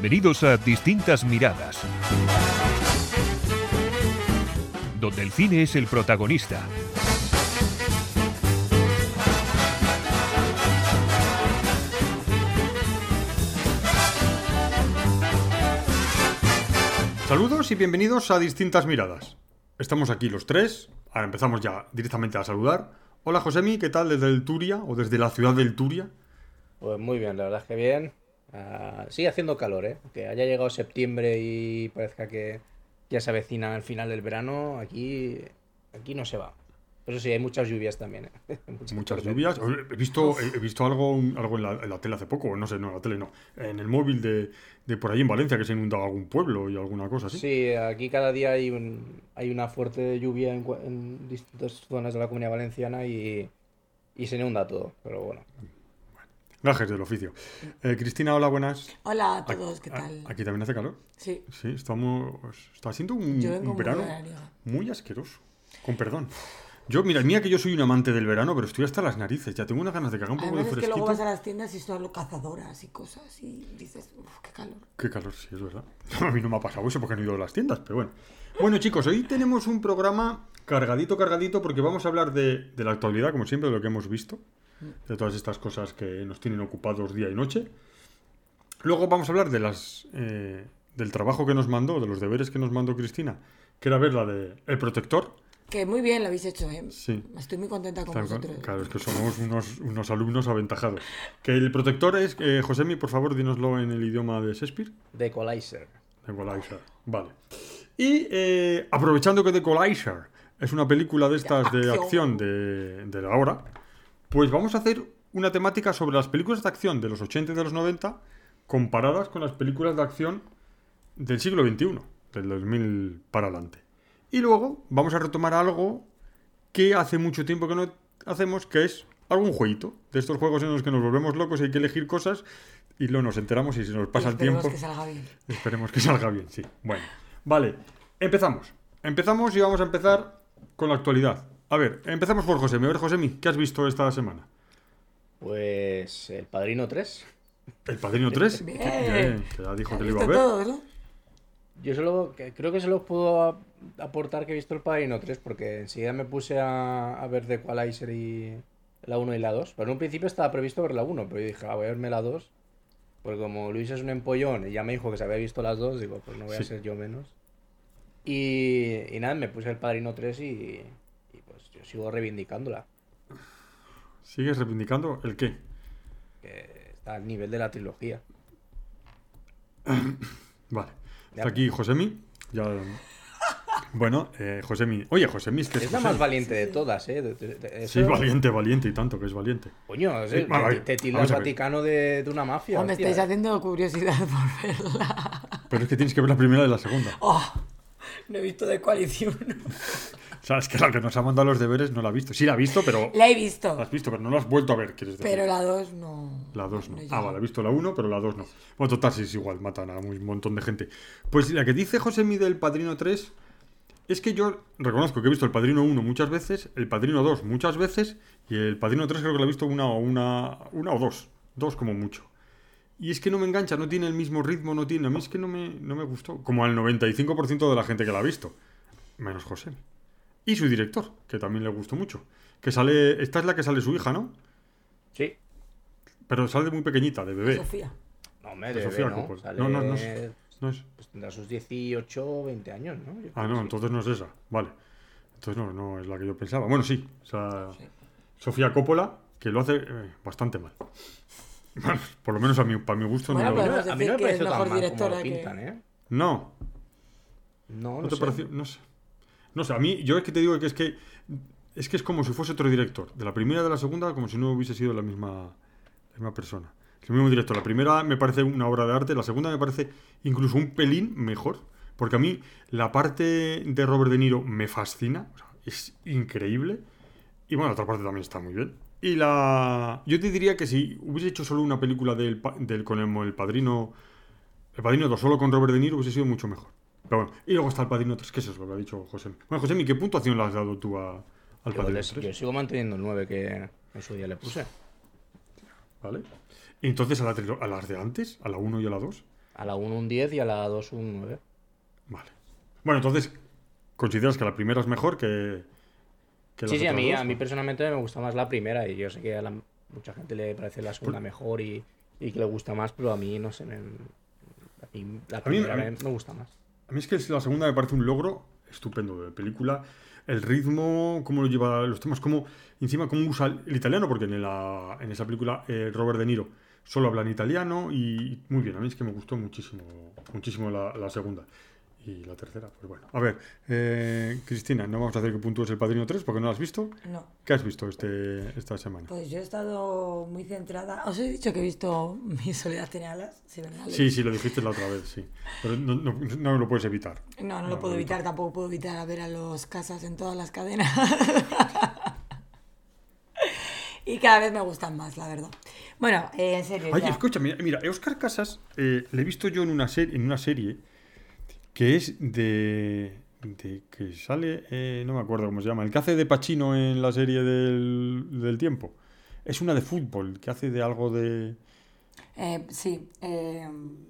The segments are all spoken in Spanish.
Bienvenidos a Distintas Miradas, donde el cine es el protagonista. Saludos y bienvenidos a Distintas Miradas. Estamos aquí los tres. Ahora empezamos ya directamente a saludar. Hola Josemi, ¿qué tal desde el Turia o desde la ciudad del Turia? Pues muy bien, la verdad es que bien. Ah, sigue haciendo calor, ¿eh? Que haya llegado septiembre y parezca que ya se avecina el final del verano, aquí, aquí no se va. Pero sí, hay muchas lluvias también. ¿eh? Muchas lluvias. He visto, he visto algo, algo en, la, en la tele hace poco, no sé, no, en la tele no. En el móvil de, de por ahí en Valencia que se inundaba algún pueblo y alguna cosa así. Sí, aquí cada día hay, un, hay una fuerte lluvia en, en distintas zonas de la comunidad valenciana y, y se inunda todo. Pero bueno, Gajes del oficio. Eh, Cristina, hola, buenas. Hola a todos, ¿qué A- tal? Aquí también hace calor. Sí, Sí, estamos. Está siendo un, verano muy asqueroso. Con perdón. Yo, mira, mira que yo soy un amante del verano, pero estoy hasta las narices. Ya tengo unas ganas de haga un poco Además de es que fresquito. luego vas a las tiendas y son cazadoras y cosas y dices, uff, qué calor. Qué calor, sí, es verdad. A mí no me ha pasado eso porque no he ido a las tiendas, pero bueno. Bueno, chicos, hoy tenemos un programa cargadito, cargadito, porque vamos a hablar de, de la actualidad, como siempre, de lo que hemos visto, de todas estas cosas que nos tienen ocupados día y noche. Luego vamos a hablar de las eh, del trabajo que nos mandó, de los deberes que nos mandó Cristina, que era ver la de El Protector. Que muy bien lo habéis hecho, ¿eh? Sí. Estoy muy contenta con vosotros. Claro, es que somos unos, unos alumnos aventajados. Que el Protector es, eh, Josemi, por favor, dínoslo en el idioma de Shakespeare. de Equalizer. Equalizer. Vale. Y eh, aprovechando que The Equalizer es una película de estas de acción. acción de, de la hora, pues vamos a hacer una temática sobre las películas de acción de los 80 y de los 90 comparadas con las películas de acción del siglo XXI, del 2000 para adelante. Y luego vamos a retomar algo que hace mucho tiempo que no hacemos, que es algún jueguito, de estos juegos en los que nos volvemos locos y hay que elegir cosas y luego nos enteramos y se nos pasa el esperemos tiempo. que salga bien. Esperemos que salga bien, sí. Bueno, vale. Empezamos. Empezamos y vamos a empezar con la actualidad. A ver, empezamos por Josemi. A ver, Josemi, ¿qué has visto esta semana? Pues El Padrino 3. El Padrino 3. Bien. Bien, que ya dijo ¿Has que lo iba a ver. todos, no? Yo solo, creo que solo puedo aportar que he visto El Padrino 3 porque enseguida me puse a, a ver The Equalizer y la 1 y la 2. Pero en un principio estaba previsto ver la 1, pero yo dije, ah, voy a verme la 2. Porque como Luis es un empollón y ya me dijo que se había visto las dos, digo, pues no voy Sí. a ser yo menos. Y, y nada, me puse El Padrino 3 y, yo sigo reivindicándola. ¿Sigues reivindicando el qué? Que está al nivel de la trilogía. Vale. Está aquí Josemi. Ya. Bueno, eh, Josemi. Oye, Josemi, es que es, Es la Josemi. más valiente de todas, ¿eh? De- de- de- Sí, eso- valiente, valiente y tanto que es valiente. Coño, Sí, te, te. Vaticano de, de una mafia. O me hostia. estáis haciendo curiosidad por verla. Pero es que tienes que ver la primera y la segunda. ¡Oh! No he visto de coalición. O sea, es que la que nos ha mandado los deberes no la ha visto. Sí la ha visto, pero. La he La visto. has visto, pero no la has vuelto a ver, quieres decir. Pero la 2 no. La 2 no. no ah, vale, he visto la 1, pero la 2 no. Bueno, total, sí es igual, matan a un montón de gente. Pues la que dice José Mi del Padrino 3 es que yo reconozco que he visto el Padrino 1 muchas veces, el Padrino 2 muchas veces, y el Padrino 3 creo que lo he visto una o una, una o dos. Dos como mucho. Y es que no me engancha, no tiene el mismo ritmo, no tiene. A mí es que no me, no me gustó. Como al 95% de la gente que la ha visto. Menos José. Y su director, que también le gustó mucho. Que sale. Esta es la que sale su hija, ¿no? Sí. Pero sale de muy pequeñita, de bebé. Sofía. No, me De de Sofía bebé, ¿no? Sale- No, no, no es- No es. pues tendrá sus 18 o 20 años, ¿no? Yo Ah, no, sí. entonces no es esa. Vale. Entonces no, no es la que yo pensaba. Bueno, sí. O sea, Sí. Sofía Coppola, que lo hace eh, bastante mal. Bueno, por lo menos a mi, para mi gusto Bueno, no lo- pues- A mí no me pareció tan mal como que- pintan, ¿eh? No, No, ¿no no te sé. pareció? No sé. No sé, a mí, yo es que te digo que es que es que es como si fuese otro director. De la primera y de la segunda, como si no hubiese sido la misma, la misma persona. Es el mismo director. La primera me parece una obra de arte, la segunda me parece incluso un pelín mejor. Porque a mí la parte de Robert De Niro me fascina. o sea, es increíble. Y bueno, la otra parte también está muy bien. Y la. Yo te diría que si hubiese hecho solo una película del, del con el, el padrino. El padrino 2 solo con Robert De Niro hubiese sido mucho mejor. Pero bueno, y luego está el padrino 3, que eso es lo que ha dicho José. Bueno, José, ¿qué puntuación le has dado tú a, al Yo, padrino les- 3? yo sigo manteniendo el 9 que en su día le puse. ¿Vale? Y entonces a, la a las de antes, a la 1 y a la 2. A la 1 un 10 y a la 2 un 9. Vale. Bueno, entonces, ¿consideras que la primera es mejor que, que Sí, sí, a mí, dos, a mí personalmente me gusta más la primera y yo sé que a la- mucha gente le parece la segunda mejor y, y que le gusta más, pero a mí, no sé, me- a mí la primera a mí- me, me gusta más. A mí es que la segunda me parece un logro estupendo de película. El ritmo, cómo lo lleva los temas, cómo encima cómo usa el italiano, porque en, la, en esa película eh, Robert De Niro solo habla en italiano y muy bien. A mí es que me gustó muchísimo, muchísimo la, la segunda. Y la tercera, pues bueno. A ver, eh, Cristina, no vamos a hacer que puntúes el Padrino 3 porque no lo has visto. No. ¿Qué has visto este, esta semana? Pues yo he estado muy centrada. Os he dicho que he visto Mi soledad tiene alas. Sí, ¿verdad? Sí, sí, lo dijiste la otra vez, sí. Pero no, no- no lo puedes evitar. No, no lo puedo evitar, tampoco puedo evitar a ver a los casas en todas las cadenas. y cada vez me gustan más, la verdad. Bueno, eh, en serio. Oye, ya. escucha, mira, Oscar Casas eh, le he visto yo en una, en una serie que es de, de que sale, eh, no me acuerdo cómo se llama, el que hace de Pachino en la serie del, del tiempo. Es una de fútbol, que hace de algo de... Eh, sí, eh,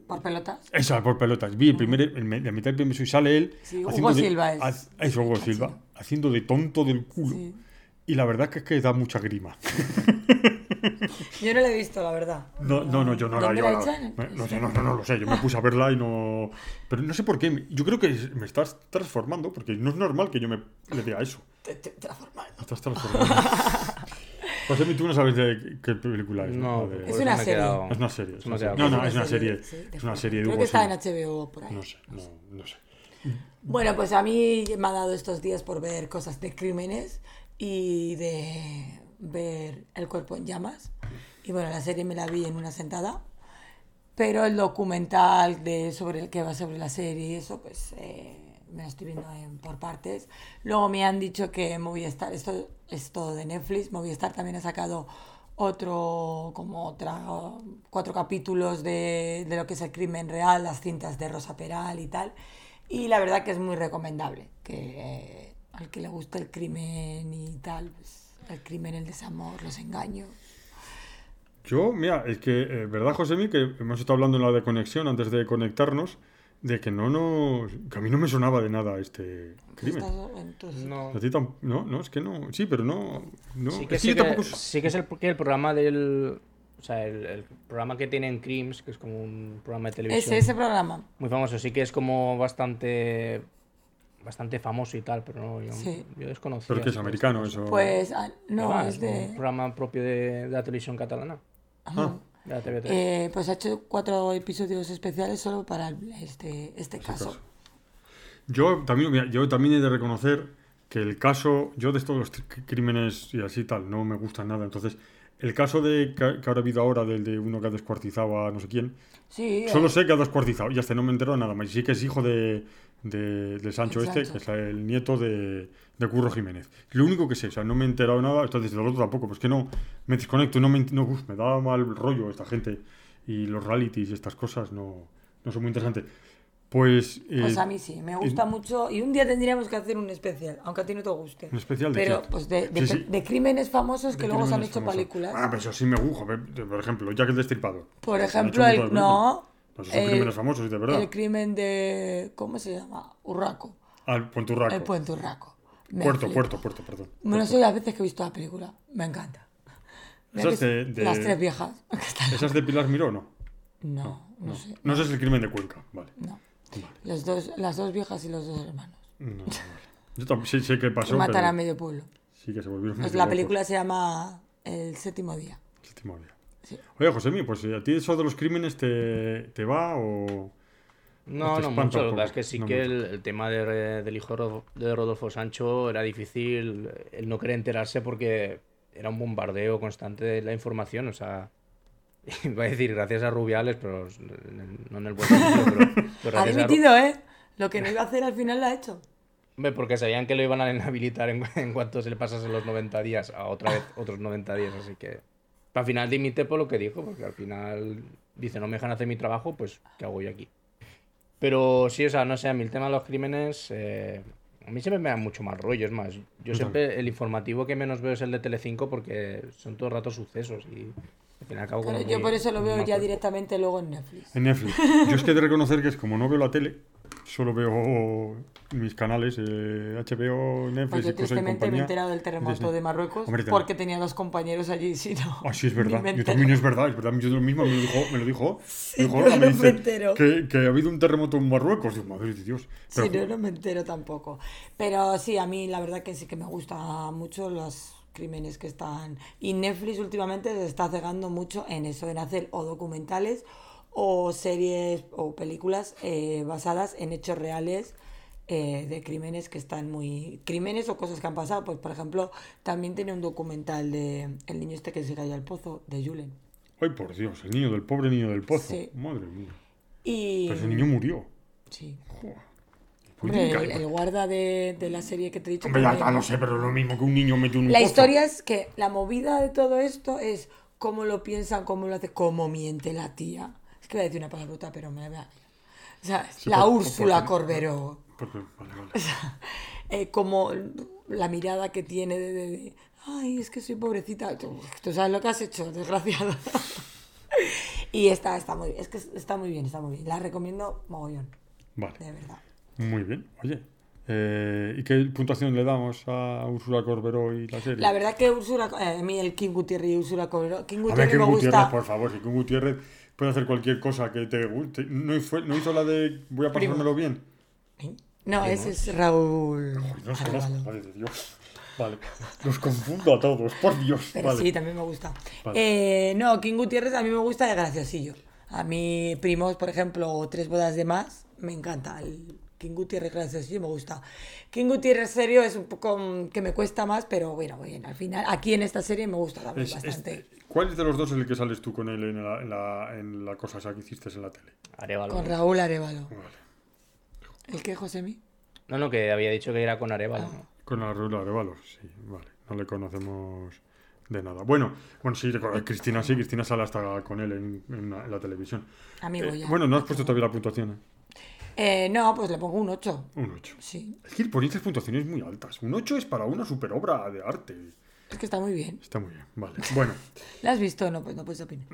por pelotas. Esa, por pelotas. Vi el primer, el, la mitad del primer episodio sale él... Sí, Hugo de- Silva es. haz- eso, Hugo Silva. Haciendo de tonto del culo. Sí. Y la verdad que es que da mucha grima. Yo no la he visto, la verdad. No, no, no, yo no la ¿Dónde yo la la- no, no no, no, no lo sé. Yo me puse a verla y no. Pero no sé por qué. Yo creo que me estás transformando, porque no es normal que yo me le diga eso. Te, te- transformando. Me estás transformando. José, tú no sabes de qué película es. No, de- por Es una he serie. quedado- Es una serie. es me una he serie. quedado No, no, es una serie. sí, Es una serie de Creo Hugo que está en. HBO por ahí. No sé, no, no sé. Bueno, pues a mí me ha dado estos días por ver cosas de crímenes y de ver El cuerpo en llamas. Y bueno, la serie me la vi en una sentada. Pero el documental de sobre el que va sobre la serie y eso, pues eh, me lo estoy viendo en- por partes. Luego me han dicho que Movistar, esto es todo de Netflix, Movistar también ha sacado otro, como otra, cuatro capítulos de, de lo que es el crimen real, las cintas de Rosa Peral y tal. Y la verdad que es muy recomendable, que eh, al que le guste el crimen y tal, pues el crimen, el desamor, los engaños. Yo, mira, es que, eh, ¿verdad, Josemi? Que hemos estado hablando en la de conexión antes de conectarnos, de que no nos. que a mí no me sonaba de nada este crimen. Entonces- No. A ti tam- no, no, es que no. Sí, pero no. no Sí que, es sí que- tampoco. sí que es el, que el programa del. O sea, el, el programa que tienen Crims, que es como un programa de televisión Ese, ese programa. muy famoso, sí que es como bastante bastante famoso y tal, pero no, yo, Sí. yo desconocía. Pero que es esto. americano, eso. Pues ah, no, Ah, es un de... programa propio de, de la televisión catalana, Ah, de la TV3. eh, pues ha hecho cuatro episodios especiales solo para el- este, este caso. caso. Yo también, mira, yo también he de reconocer que el caso, yo de estos los crímenes y así tal, no me gusta nada. Entonces, el caso de que, ahora ha habido ahora del de uno que ha descuartizado a no sé quién, Sí, solo eh, sé que ha descuartizado, ya está, no me entero de nada más. Y sí que es hijo de, de, de Sancho este, que es el nieto de, de Curro Jiménez. Lo único que sé, o sea, no me he enterado nada, entonces de lo otro tampoco, pues que no, me desconecto, no me, no, uf, me da mal rollo esta gente. Y los realities y estas cosas no, no son muy interesantes. Pues, Pues eh, a mí sí, me gusta mucho. Y un día tendríamos que hacer un especial, aunque a ti no te guste. ¿Un especial de Pero pues de, de- Sí, sí. de crímenes famosos que luego se han hecho famosos. películas. Ah, pero eso sí me gusta. Por ejemplo, Jack el Destripador. Por ejemplo, el, no. Pues son crímenes famosos, de verdad. el crimen de... ¿Cómo se llama? Urraco. Ponturraco. El puente Urraco. Me Puerto, flipa. puerto, puerto, perdón. Bueno, Puerto. soy las veces que he visto la película. Me encanta. Esas de- Las tres viejas. que ¿Esas de Pilar Miró o no? No, no, sé. No, ese es el crimen de Cuenca. Vale. No. Vale. Los dos, las dos viejas y los dos hermanos. No, vale. Yo también sé, sé qué pasó. Que matan pero a medio pueblo. Sí que se volvieron. Pues la película se llama El séptimo día. Séptimo día. Sí. Oye, José pues ¿a ti eso de los crímenes te, te va o.? No, te no mucho. un Lo que pasa es que sí no que el, el tema de del hijo de Rodolfo Sancho era difícil el no querer enterarse porque era un bombardeo constante de la información. O sea, iba a decir gracias a Rubiales, pero no en el buen sentido. Pero, pero Ha gracias a dimitido, ¿eh? Lo que no iba a hacer al final lo ha hecho. Hombre, porque sabían que lo iban a inhabilitar en, en cuanto se le pasase los 90 días, a otra vez otros 90 días, así que... Al final dimite por lo que dijo, porque al final dice, no me dejan hacer mi trabajo, pues ¿qué hago yo aquí? Pero sí, o sea, no sé, a mí el tema de los crímenes, eh, a mí siempre me da mucho mal rollo, es más, yo siempre el informativo que menos veo es el de Telecinco porque son todo el rato sucesos y, Al fin y al cabo, Claro, yo muy- por eso lo veo ya macro. directamente luego en Netflix. En Netflix. Yo es que he de reconocer que es como no veo la tele, solo veo mis canales, eh, HBO, Netflix Pues yo y cosas y tristemente me he compañía. enterado del terremoto Disney. de Marruecos Hombre, porque tenía dos compañeros allí, si no. Ah, sí, es verdad. Yo también es verdad, es verdad. Yo lo mismo me lo dijo. Me lo dijo, Sí, me dijo, no, me no me entero. Que, que ha habido un terremoto en Marruecos. Digo, madre de Dios. Pero, Sí, no, no me entero tampoco. Pero sí, a mí la verdad que sí que me gusta mucho los crímenes que están... Y Netflix últimamente se está cegando mucho en eso, en hacer o documentales o series o películas eh, basadas en hechos reales eh, de crímenes que están muy... Crímenes o cosas que han pasado. Pues, por ejemplo, también tiene un documental de el niño este que se cayó al pozo, de Julen. Ay, por Dios, el niño del pobre niño del pozo. Sí. Madre mía. Y... Pero ese niño murió. Sí. Joder. Hombre, el, el guarda de, de la serie que te he dicho... Hombre, ya, ya lo sé, pero lo mismo que un niño mete un La pozo. historia es que la movida de todo esto es cómo lo piensan, cómo lo hace, cómo miente la tía. Que voy a decir una palabrota, pero me la. O sea, Sí, la por- Úrsula por- Corberó. Porque- vale, vale. Eh, como la mirada que tiene de, de- de, Ay, es que soy pobrecita. Tú, tú sabes lo que has hecho, desgraciado. y está, está muy Es que está muy bien, está muy bien. La recomiendo mogollón, Vale. de verdad. Muy bien. Oye, eh, ¿y qué puntuación le damos a Úrsula Corberó y la serie? La verdad que Úrsula... eh, a mí el King Gutiérrez y Úrsula Corberó... King A ver, Gutiérrez que me Gutiérrez, gusta... por favor, si que Gutiérrez puede hacer cualquier cosa que te guste. ¿No, fue- no hizo la de voy a pasármelo bien? No, ese es Raúl. Ay, no sé, madre de Dios. Vale, los confundo a todos, por Dios. Pero vale. sí, también me gusta. Vale. Eh, no, King Gutiérrez a mí me gusta de graciosillo. A mí, primos, por ejemplo, o tres bodas de más, me encanta. El King Gutiérrez graciosillo me gusta. King Gutiérrez serio es un poco mm, que me cuesta más, pero bueno, bien, al final, aquí en esta serie me gusta también Es- es- bastante. ¿Cuál de los dos es el que sales tú con él en la, en la, en la cosa esa que hiciste en la tele? Arevalo. Con Raúl Arevalo. Vale. ¿El qué, Josemi? No, no, que había dicho que era con Arevalo. Ah. Con Raúl Arevalo, sí, vale. No le conocemos de nada. Bueno, bueno, sí, con Cristina sí, Cristina sale hasta con él en, en la, en la televisión. Amigo Eh, ya. bueno, no has puesto todavía la puntuación, ¿eh? Eh, no, pues le pongo un 8. Un 8. Sí, Es que ponéis puntuaciones muy altas. Un 8 es para una super obra de arte. es que está muy bien. Está muy bien, vale. Bueno, ¿La has visto? No, pues no puedes opinar.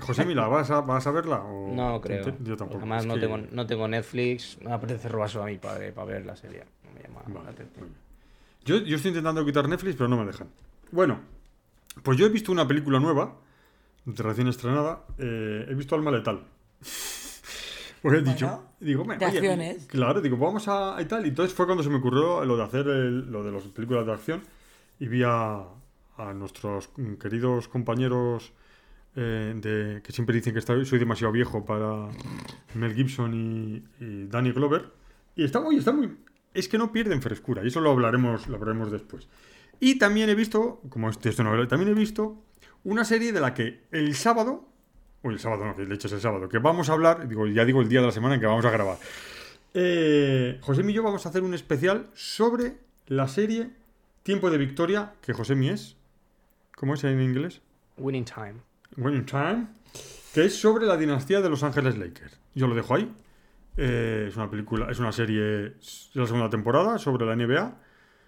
José Mila, ¿vas a, vas a verla? O No creo. Yo tampoco. Además, es no, que- tengo, no tengo Netflix. No me apetece robárselo a mi padre para ver la serie. No me llama la atención. Yo, yo estoy intentando quitar Netflix, pero no me dejan. Bueno, pues yo he visto una película nueva, recién estrenada. eh, he visto Alma Letal. Pues he dicho, digo, "Bueno, de oye, acciones. Claro, digo, vamos a y tal. Y entonces fue cuando se me ocurrió lo de hacer el- lo de las películas de acción. Y vi a, a nuestros queridos compañeros eh, de, que siempre dicen que está- soy demasiado viejo para Mel Gibson y, y Danny Glover. Y está, oye, está muy. Es que no pierden frescura, y eso lo hablaremos, lo hablaremos después. Y también he visto, como este esto no, también he visto una serie de la que el sábado, o el sábado no, que de hecho es el sábado, que vamos a hablar, digo, ya digo el día de la semana en que vamos a grabar. Eh, José y yo vamos a hacer un especial sobre la serie Tiempo de Victoria, que José es. ¿Cómo es en inglés? Winning Time. Winning Time, que es sobre la dinastía de Los Ángeles Lakers. Yo lo dejo ahí. Eh, es una película, es una serie es la segunda temporada sobre la NBA,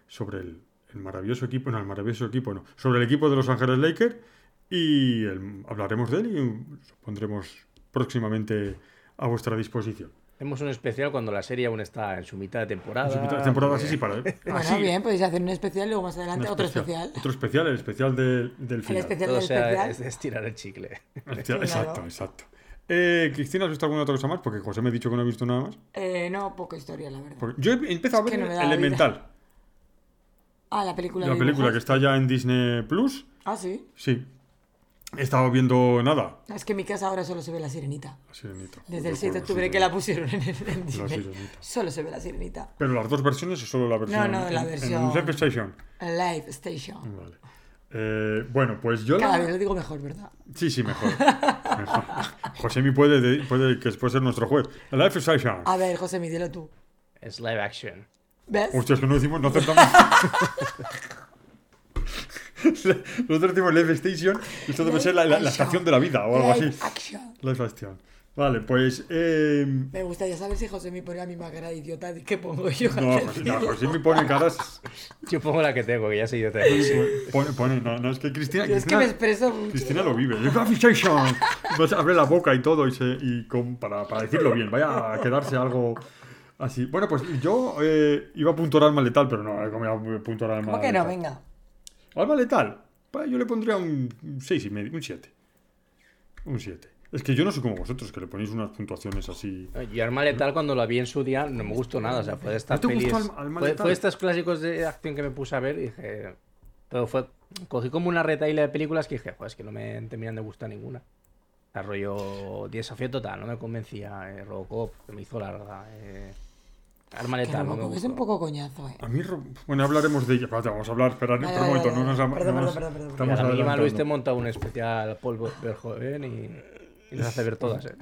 sobre el, el maravilloso equipo, no, el maravilloso equipo no, sobre el equipo de Los Ángeles Lakers y el- hablaremos de él y lo pondremos próximamente a vuestra disposición. Hacemos un especial cuando la serie aún está en su mitad de temporada. En su mitad de temporada, sí, sí, para. Bueno, así, bien, podéis hacer un especial y luego más adelante otro especial. Otro especial, el especial del, del El final. especial Todo del sea especial. es estirar el chicle. Exacto, exacto. Eh, Cristina, ¿has visto alguna otra cosa más? Porque José me ha dicho que no ha visto nada más. Eh, no, poca historia, la verdad. Porque yo he empezado a Es ver no Elemental, Ah, la película la de película que está ya en Disney Plus. Ah, sí. Sí. He estado viendo nada. Es que en mi casa ahora solo se ve la sirenita. La sirenita. Desde el 7 de octubre la que la pusieron en, en Disney. sirenita. Solo se ve la sirenita. Pero las dos versiones o solo la versión. no, la en- versión- En Zep Station. En Live Station. Vale. Eh, bueno, pues yo. Cada la- vez lo digo mejor, ¿verdad? Sí, sí, mejor. mejor. José mi puede, de- puede que después ser nuestro juez. El Life Station. A ver, José, mi dilo tú. Es live action. ¿Ves? Hostia, es que no decimos, no aceptamos. Nosotros decimos Live Station. y Esto debe ser la, la- la estación de la vida o algo así. Live action. Vale, pues. Eh, Me gustaría saber si José me pone la misma cara de idiota de que pongo yo. no, pues, no, si me pone caras. Yo pongo la que tengo, que ya yo te Pone, pone, no, no, es que Cristina. Yo es que Cristina- me expreso mucho. Cristina lo vive. Live Station. Pues abre la boca y todo y, se, y con- para, para decirlo bien. Vaya a quedarse algo así. Bueno, pues yo eh, iba a puntuar alma letal, pero no, como iba a puntuar ¿Cómo que no? Venga. Alma letal. Yo le pondría un 6 y medio, un 7. Un 7. Es que yo no soy como vosotros, que le ponéis unas puntuaciones así. Yo Arma Letal cuando la vi en su día no me gustó nada, o sea, fue de estas ¿No te gustó pelis... Alma- Alma fue, Letal? fue de estos clásicos de acción que me puse a ver y dije... Pero fue... Cogí como una retaíla de películas que dije, pues es que no me terminan de gustar ninguna. Desarrollo Desafío Total, no me convencía. Eh, Robocop, que me hizo larga. Eh, Arma Que no me es un poco coñazo, eh. A mí, bueno, hablaremos de ella. Espérate, vamos a hablar. Espera, Vale, un vale, momento. vale, no nos, Perdón, perdón, perdón, estamos a mínima Luis te monta un especial Paul Verhoeven y, y nos hace ver todas, ¿eh?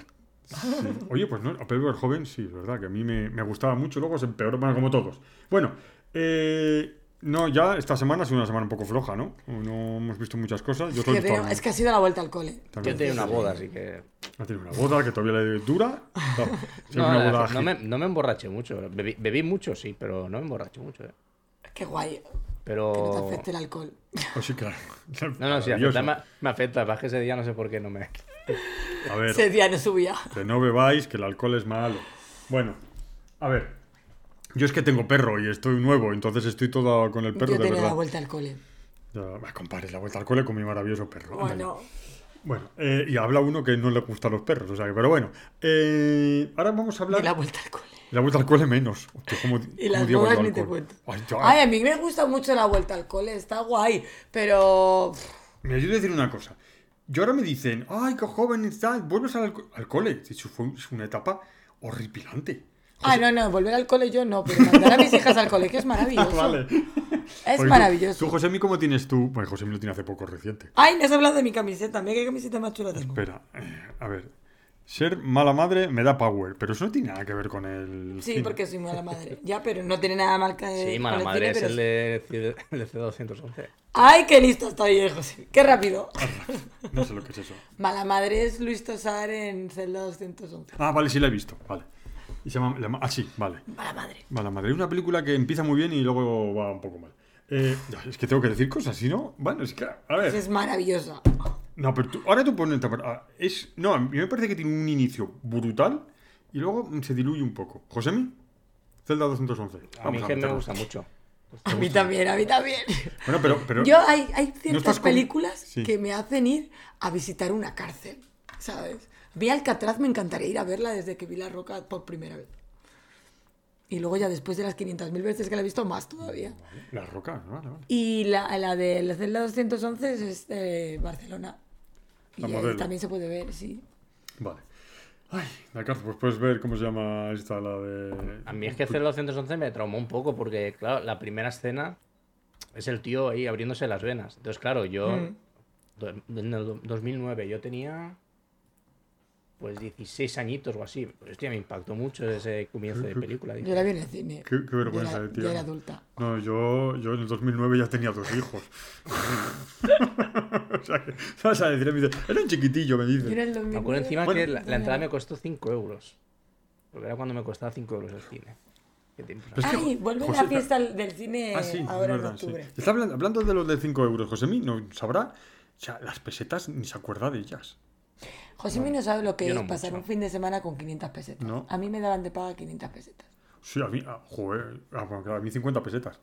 Oye, pues no, a el joven sí, es verdad, que a mí me, me gustaba mucho, luego se empeoró, bueno, como todos. Bueno, eh, no, ya esta semana ha sido una semana un poco floja, ¿no? No hemos visto muchas cosas. Yo Es que, tengo- es que ha sido la vuelta al cole. También. Yo tenía una boda, así que... Ha tenido una boda que todavía le dura. Claro, No, una no, me, no me emborraché mucho. Bebí, bebí mucho, sí, pero no me emborraché mucho, ¿eh? Qué guay. Pero... Que no te afecte el alcohol. Oh, sí, claro. No, no, sí, afecta, me, me afecta. Es que ese día no sé por qué no me... A ver, Ese día no subía. que no bebáis, que el alcohol es malo. Bueno, a ver. Yo es que tengo perro y estoy nuevo, entonces estoy todo con el perro Yo de tenía verdad. la vuelta al cole. Ya, me compares la vuelta al cole con mi maravilloso perro. Bueno, Bueno, eh, y habla uno que no le gustan los perros, o sea, pero bueno. Eh, ahora vamos a hablar. y la vuelta al cole. La vuelta al cole menos. Hostia, ¿cómo- Y cómo las yo ni te cuento. Ay, yo- Ay, a mí me gusta mucho la vuelta al cole, está guay, pero... Me ayuda a decir una cosa. Yo ahora me dicen, ay, qué joven estás, vuelves al, al cole. Eso fue es una etapa horripilante. Ah, no, no, volver al cole yo no, pero mandar a mis hijas al colegio es maravilloso. vale. Es maravilloso. Tú, José, ¿cómo tienes tú? Bueno, José lo tiene hace poco reciente. Ay, me has hablado de mi camiseta, mira qué camiseta más chula tengo. Espera, eh, a ver. Ser mala madre me da power, pero eso no tiene nada que ver con el. Sí, cine. porque soy mala madre. Ya, pero no tiene nada mal que Sí, mala con madre cine, es pero el de, el de C211. Ay, qué listo estoy, eh, José. Qué rápido. No sé lo que es eso. Mala madre es Luis Tosar en Celda 211. Ah, vale, sí la he visto, vale. Y se llama, llama- ah, sí, vale. Mala madre. Mala madre. Es una película que empieza muy bien y luego va un poco mal. Eh, es que tengo que decir cosas, si no. Bueno, es que. A ver. Es maravillosa. No, pero tú- ahora tú pones. ah, Es, no, a mí me parece que tiene un inicio brutal y luego se diluye un poco. ¿Josemi? Zelda 211. A mí Vamos que me gusta mucho. A mí también, a mí también. Bueno, pero. pero Yo hay, hay ciertas con- películas Sí. que me hacen ir a visitar una cárcel, ¿sabes? Mí Alcatraz me encantaría ir a verla desde que vi La Roca por primera vez. Y luego ya después de las 500.000 veces que la he visto, más todavía. La roca, vale, vale. Y la, la de la celda 211 es de Barcelona. Y La modelo. también se puede ver, sí. Vale. Ay, la cárcel, pues puedes ver cómo se llama esta, la de. A mí es que C211 me traumó un poco porque, claro, la primera escena es el tío ahí abriéndose las venas. Entonces, claro, yo. Mm. En el do- 2009 yo tenía. Pues 16 añitos o así. Pues, hostia, me impactó mucho ese comienzo de película. dije, Yo la vi en el cine. Qué, qué vergüenza ya de era, tío. ya era adulta. No, yo, yo en el 2009 ya tenía dos hijos. o sea, que, vas a decir, me dice, era un chiquitillo, me Yo dice. Me 2009 acuerdo encima Bueno. que la, la entrada me costó 5 euros. Porque era cuando me costaba 5 euros el cine. Qué que, Ay, vuelve José, la fiesta del cine Ah, sí, ahora verdad, en sí. octubre. Está hablando, hablando de los de 5 euros, Josemi, no sabrá. O sea, las pesetas ni se acuerda de ellas. José no sabe lo que es no pasar mucho. un fin de semana con 500 pesetas. No. A mí me daban de paga 500 pesetas. Sí, a mí, ah, joder, ah, bueno, a mí 50 pesetas.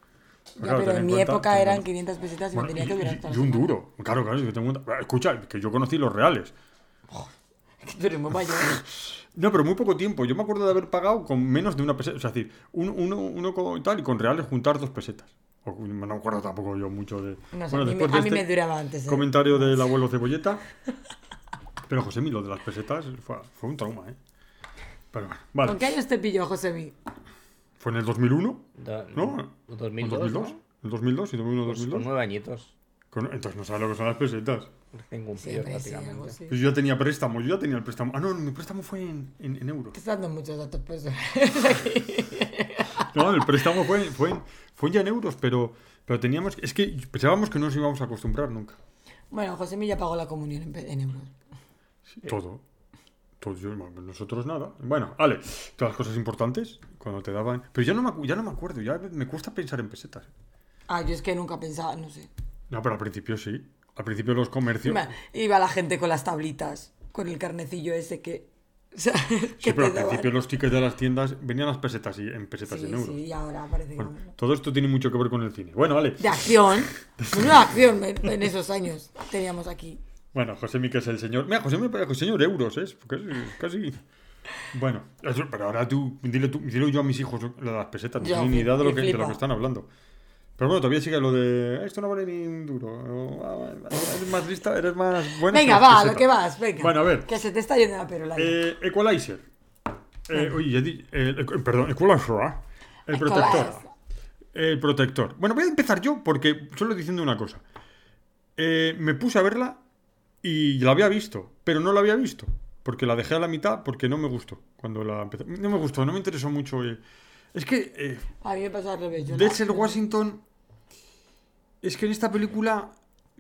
Ya, Claro, pero ten en mi cuenta- época eran cuenta- 500 pesetas y Bueno, me tenía que y- durar y- toda y un duro. Claro, claro, que tengo en cuenta- Escucha, que yo conocí los reales. Eres muy mayor. No, pero muy poco tiempo. Yo me acuerdo de haber pagado con menos de una peseta. O sea, es decir, uno, uno, uno con tal y con reales juntar dos pesetas. O- no me acuerdo tampoco yo mucho de. No sé, Bueno, a mí, me, después a mí este me duraba antes. ¿eh? Comentario del abuelo Cebolleta. Pero José lo de las pesetas fue, fue un trauma, ¿eh? Pero bueno, vale. ¿Con qué años te pilló, José? ¿Fue en el 2001? Do- ¿No? 2002, ¿En ¿no? ¿El 2002? ¿Y 2001, Pues 2002? con 9 añitos. Con- Entonces no sabes lo que son las pesetas. Cumplido Siempre sí, prácticamente. así. Pues yo ya tenía préstamo, yo ya tenía el préstamo. Ah, no, mi préstamo fue en, en, en euros. Te estás dando muchos datos personales. No, el préstamo fue, fue, en- fue ya en euros, pero, pero teníamos. Es que pensábamos que no nos íbamos a acostumbrar nunca. Bueno, José Milla pagó la comunión en, en euros. Todo. Todo, yo- nosotros nada. Bueno, vale. Todas las cosas importantes, cuando te daban. Pero ya no me, ya no me acuerdo, ya me cuesta pensar en pesetas. Ah, yo es que nunca pensaba, no sé. No, pero al principio sí. Al principio los comercios. Iba, iba la gente con las tablitas, con el carnecillo ese que. o sea, Sí, que pero al daban. principio los tickets de las tiendas venían las pesetas y en pesetas Sí, en euros. sí, ahora parece que no. todo esto tiene mucho que ver con el cine. Bueno, vale. De acción. Una acción en, en esos años teníamos aquí. Bueno, José que es el señor. Mira, José es el señor euros, ¿eh? Casi. casi... Bueno, eso- pero ahora tú, dile, tú, dile yo a mis hijos lo de las pesetas, no tienen ni idea de lo, que, de lo flipa. que están hablando. Pero bueno, todavía sigue lo de esto no vale ni un duro. ah, Eres más lista, eres más buena. Venga, va, a pesetas. lo que vas, venga. Bueno, a ver. Que se te está yendo la perola. Eh, Equalizer. Eh, oye, eh, perdón, Equalizer. ¿eh? El protector. El protector. Bueno, voy a empezar yo porque solo diciendo una cosa. Eh, me puse a verla y la había visto, pero no la había visto. Porque la dejé a la mitad porque no me gustó. Cuando la empecé. No me gustó, no me interesó mucho. eh. Es que eh, A mí me pasó al revés. yo Denzel Washington. Es que en esta película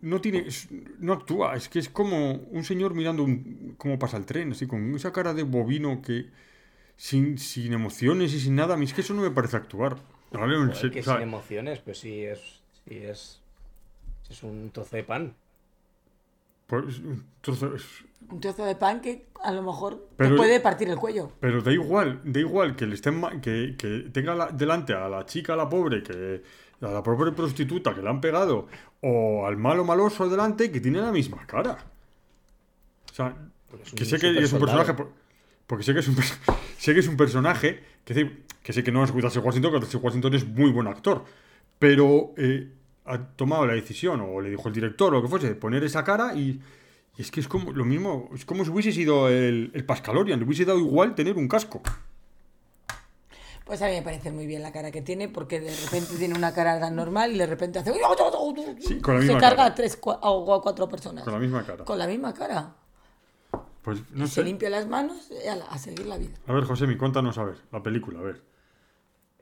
no tiene. es- No actúa. Es que es como un señor mirando un- cómo pasa el tren, así, con esa cara de bovino que. Sin, sin emociones y sin nada. A mí es que eso no me parece actuar. Serio, que o sea, sin emociones, pues sí es, sí es, es un trozo de pan. Pues, un trozo- es- Un trozo de pan que a lo mejor Pero- te puede partir el cuello. Pero da igual, da igual que le estén que, que tenga la- delante a la chica, a la pobre, que a la pobre prostituta que le han pegado, o al malo maloso delante que tiene la misma cara. O sea, que sé que es un personaje, por- porque sé que es un, sé que es un personaje, que, sé- que sé que no es Washington, que Washington es muy buen actor, pero eh, ha tomado la decisión, o le dijo el director, o lo que fuese, de poner esa cara y, y es que es como lo mismo, es como si hubiese sido el, el Pascalorian, le hubiese dado igual tener un casco. Pues a mí me parece muy bien la cara que tiene, porque de repente tiene una cara tan normal y de repente hace. Sí, con la Se misma carga cara. a tres o a cuatro personas. Con la misma cara. Con la misma cara. Pues no Se sé. limpia las manos y ala, a seguir la vida. A ver, Josemi, cuéntanos a ver, la película, a ver.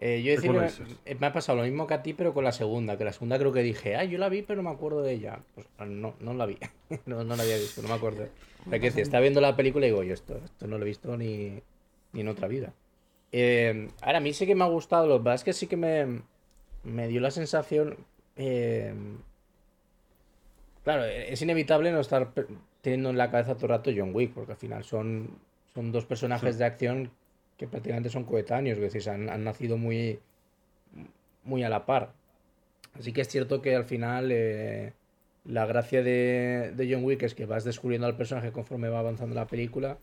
Eh, yo decir, me, eh, me ha pasado lo mismo que a ti, pero con la segunda. Que la segunda creo que dije, ah, yo la vi, pero no me acuerdo de ella. Pues ah, no, no la vi. no, no la había visto, no me acuerdo. O sea, que decir, estaba viendo la película y digo, yo esto, esto no lo he visto ni, ni en otra vida. Eh, ahora, a mí sí que me ha gustado. Lo que pasa es que sí que me, me dio la sensación. eh, claro, es inevitable no estar teniendo en la cabeza todo el rato John Wick, porque al final son, son dos personajes Sí. de acción que prácticamente son coetáneos, es decir, han, han nacido muy, muy a la par. Así que es cierto que al final eh, la gracia de, de John Wick es que vas descubriendo al personaje conforme va avanzando la película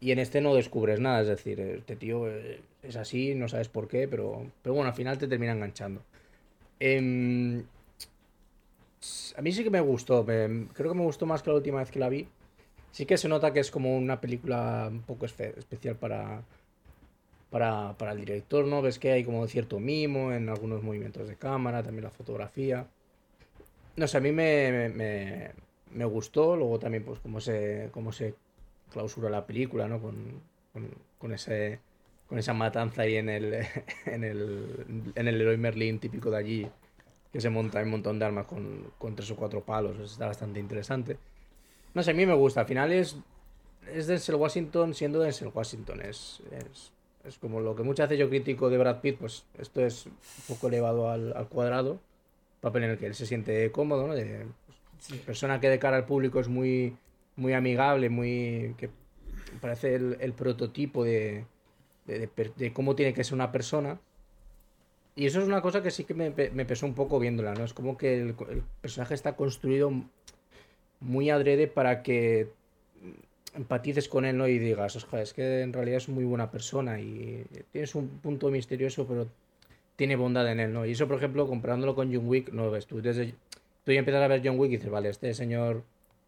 y en este no descubres nada, es decir, este tío eh, es así, no sabes por qué, pero, pero bueno, al final te termina enganchando. Em, a mí sí que me gustó, creo que me gustó más que la última vez que la vi. Sí que se nota que es como una película un poco espe- especial para, para, para el director, ¿no? Ves que hay como cierto mimo en algunos movimientos de cámara, también la fotografía. No sé, a mí me, me, me- gustó, luego también pues cómo se, cómo se clausura la película, ¿no? Con, con, con ese, con esa matanza ahí en el, en el, en el Leroy Merlin típico de allí, que se monta un montón de armas con, con tres o cuatro palos, está bastante interesante. No sé, a mí me gusta, al final es, es Denzel Washington siendo Denzel Washington, es, es, es como lo que muchas veces yo critico de Brad Pitt, pues esto es un poco elevado al, al cuadrado, papel en el que él se siente cómodo, ¿no? De, pues, persona que de cara al público es muy, muy amigable, muy que parece el, el prototipo de, de, cómo tiene que ser una persona. Y eso es una cosa que sí que me, me pesó un poco viéndola, ¿no? Es como que el, el personaje está construido muy adrede para que empatices con él, ¿no? Y digas, "Osja, es que en realidad es muy buena persona y tienes un punto misterioso, pero tiene bondad en él, ¿no? Y eso, por ejemplo, comparándolo con John Wick, no lo ves tú. Desde, tú ya empiezas a ver John Wick y dices, vale, este señor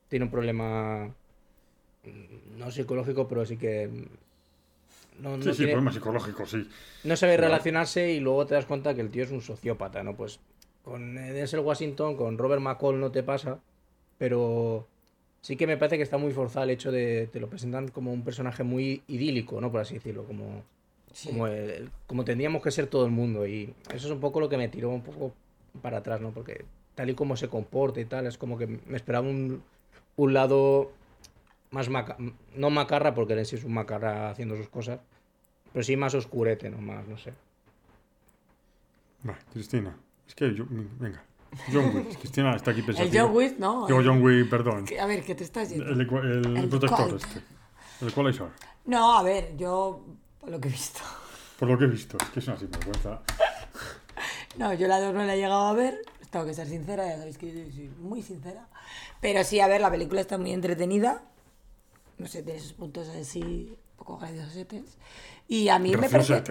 tiene un problema mm, no psicológico, pero sí que mm, no, no Sí, sí, tiene- problema psicológico, sí. no sabe relacionarse y luego te das cuenta que el tío es un sociópata, ¿no? Pues con Denzel Washington, con Robert McCall no te pasa, pero sí que me parece que está muy forzado el hecho de te lo presentan como un personaje muy idílico, ¿no? Por así decirlo, como Sí. Como, el- como tendríamos que ser todo el mundo. Y eso es un poco lo que me tiró un poco para atrás, ¿no? Porque tal y como se comporta y tal, es como que me esperaba un, un lado más maca no macarra, porque él sí es un macarra haciendo sus cosas, pero sí más oscurete, ¿no? Más, no sé. Va, Cristina. Es que yo. Venga. John Wick. Cristina está aquí pensando. El John Wick, ¿no? Digo John Wick, perdón. A ver, ¿qué te estás diciendo? El, el El protector Equalizer. este. El equalizer. No, a ver, yo, por lo que he visto. Por lo que he visto. Es que es una sinvergüenza. No, yo la 2 no la he llegado a ver. Tengo que ser sincera, ya sabéis que yo soy muy sincera. Pero sí, a ver, la película está muy entretenida. No sé, tiene sus puntos así, poco graciosetes. Y a mí me parece.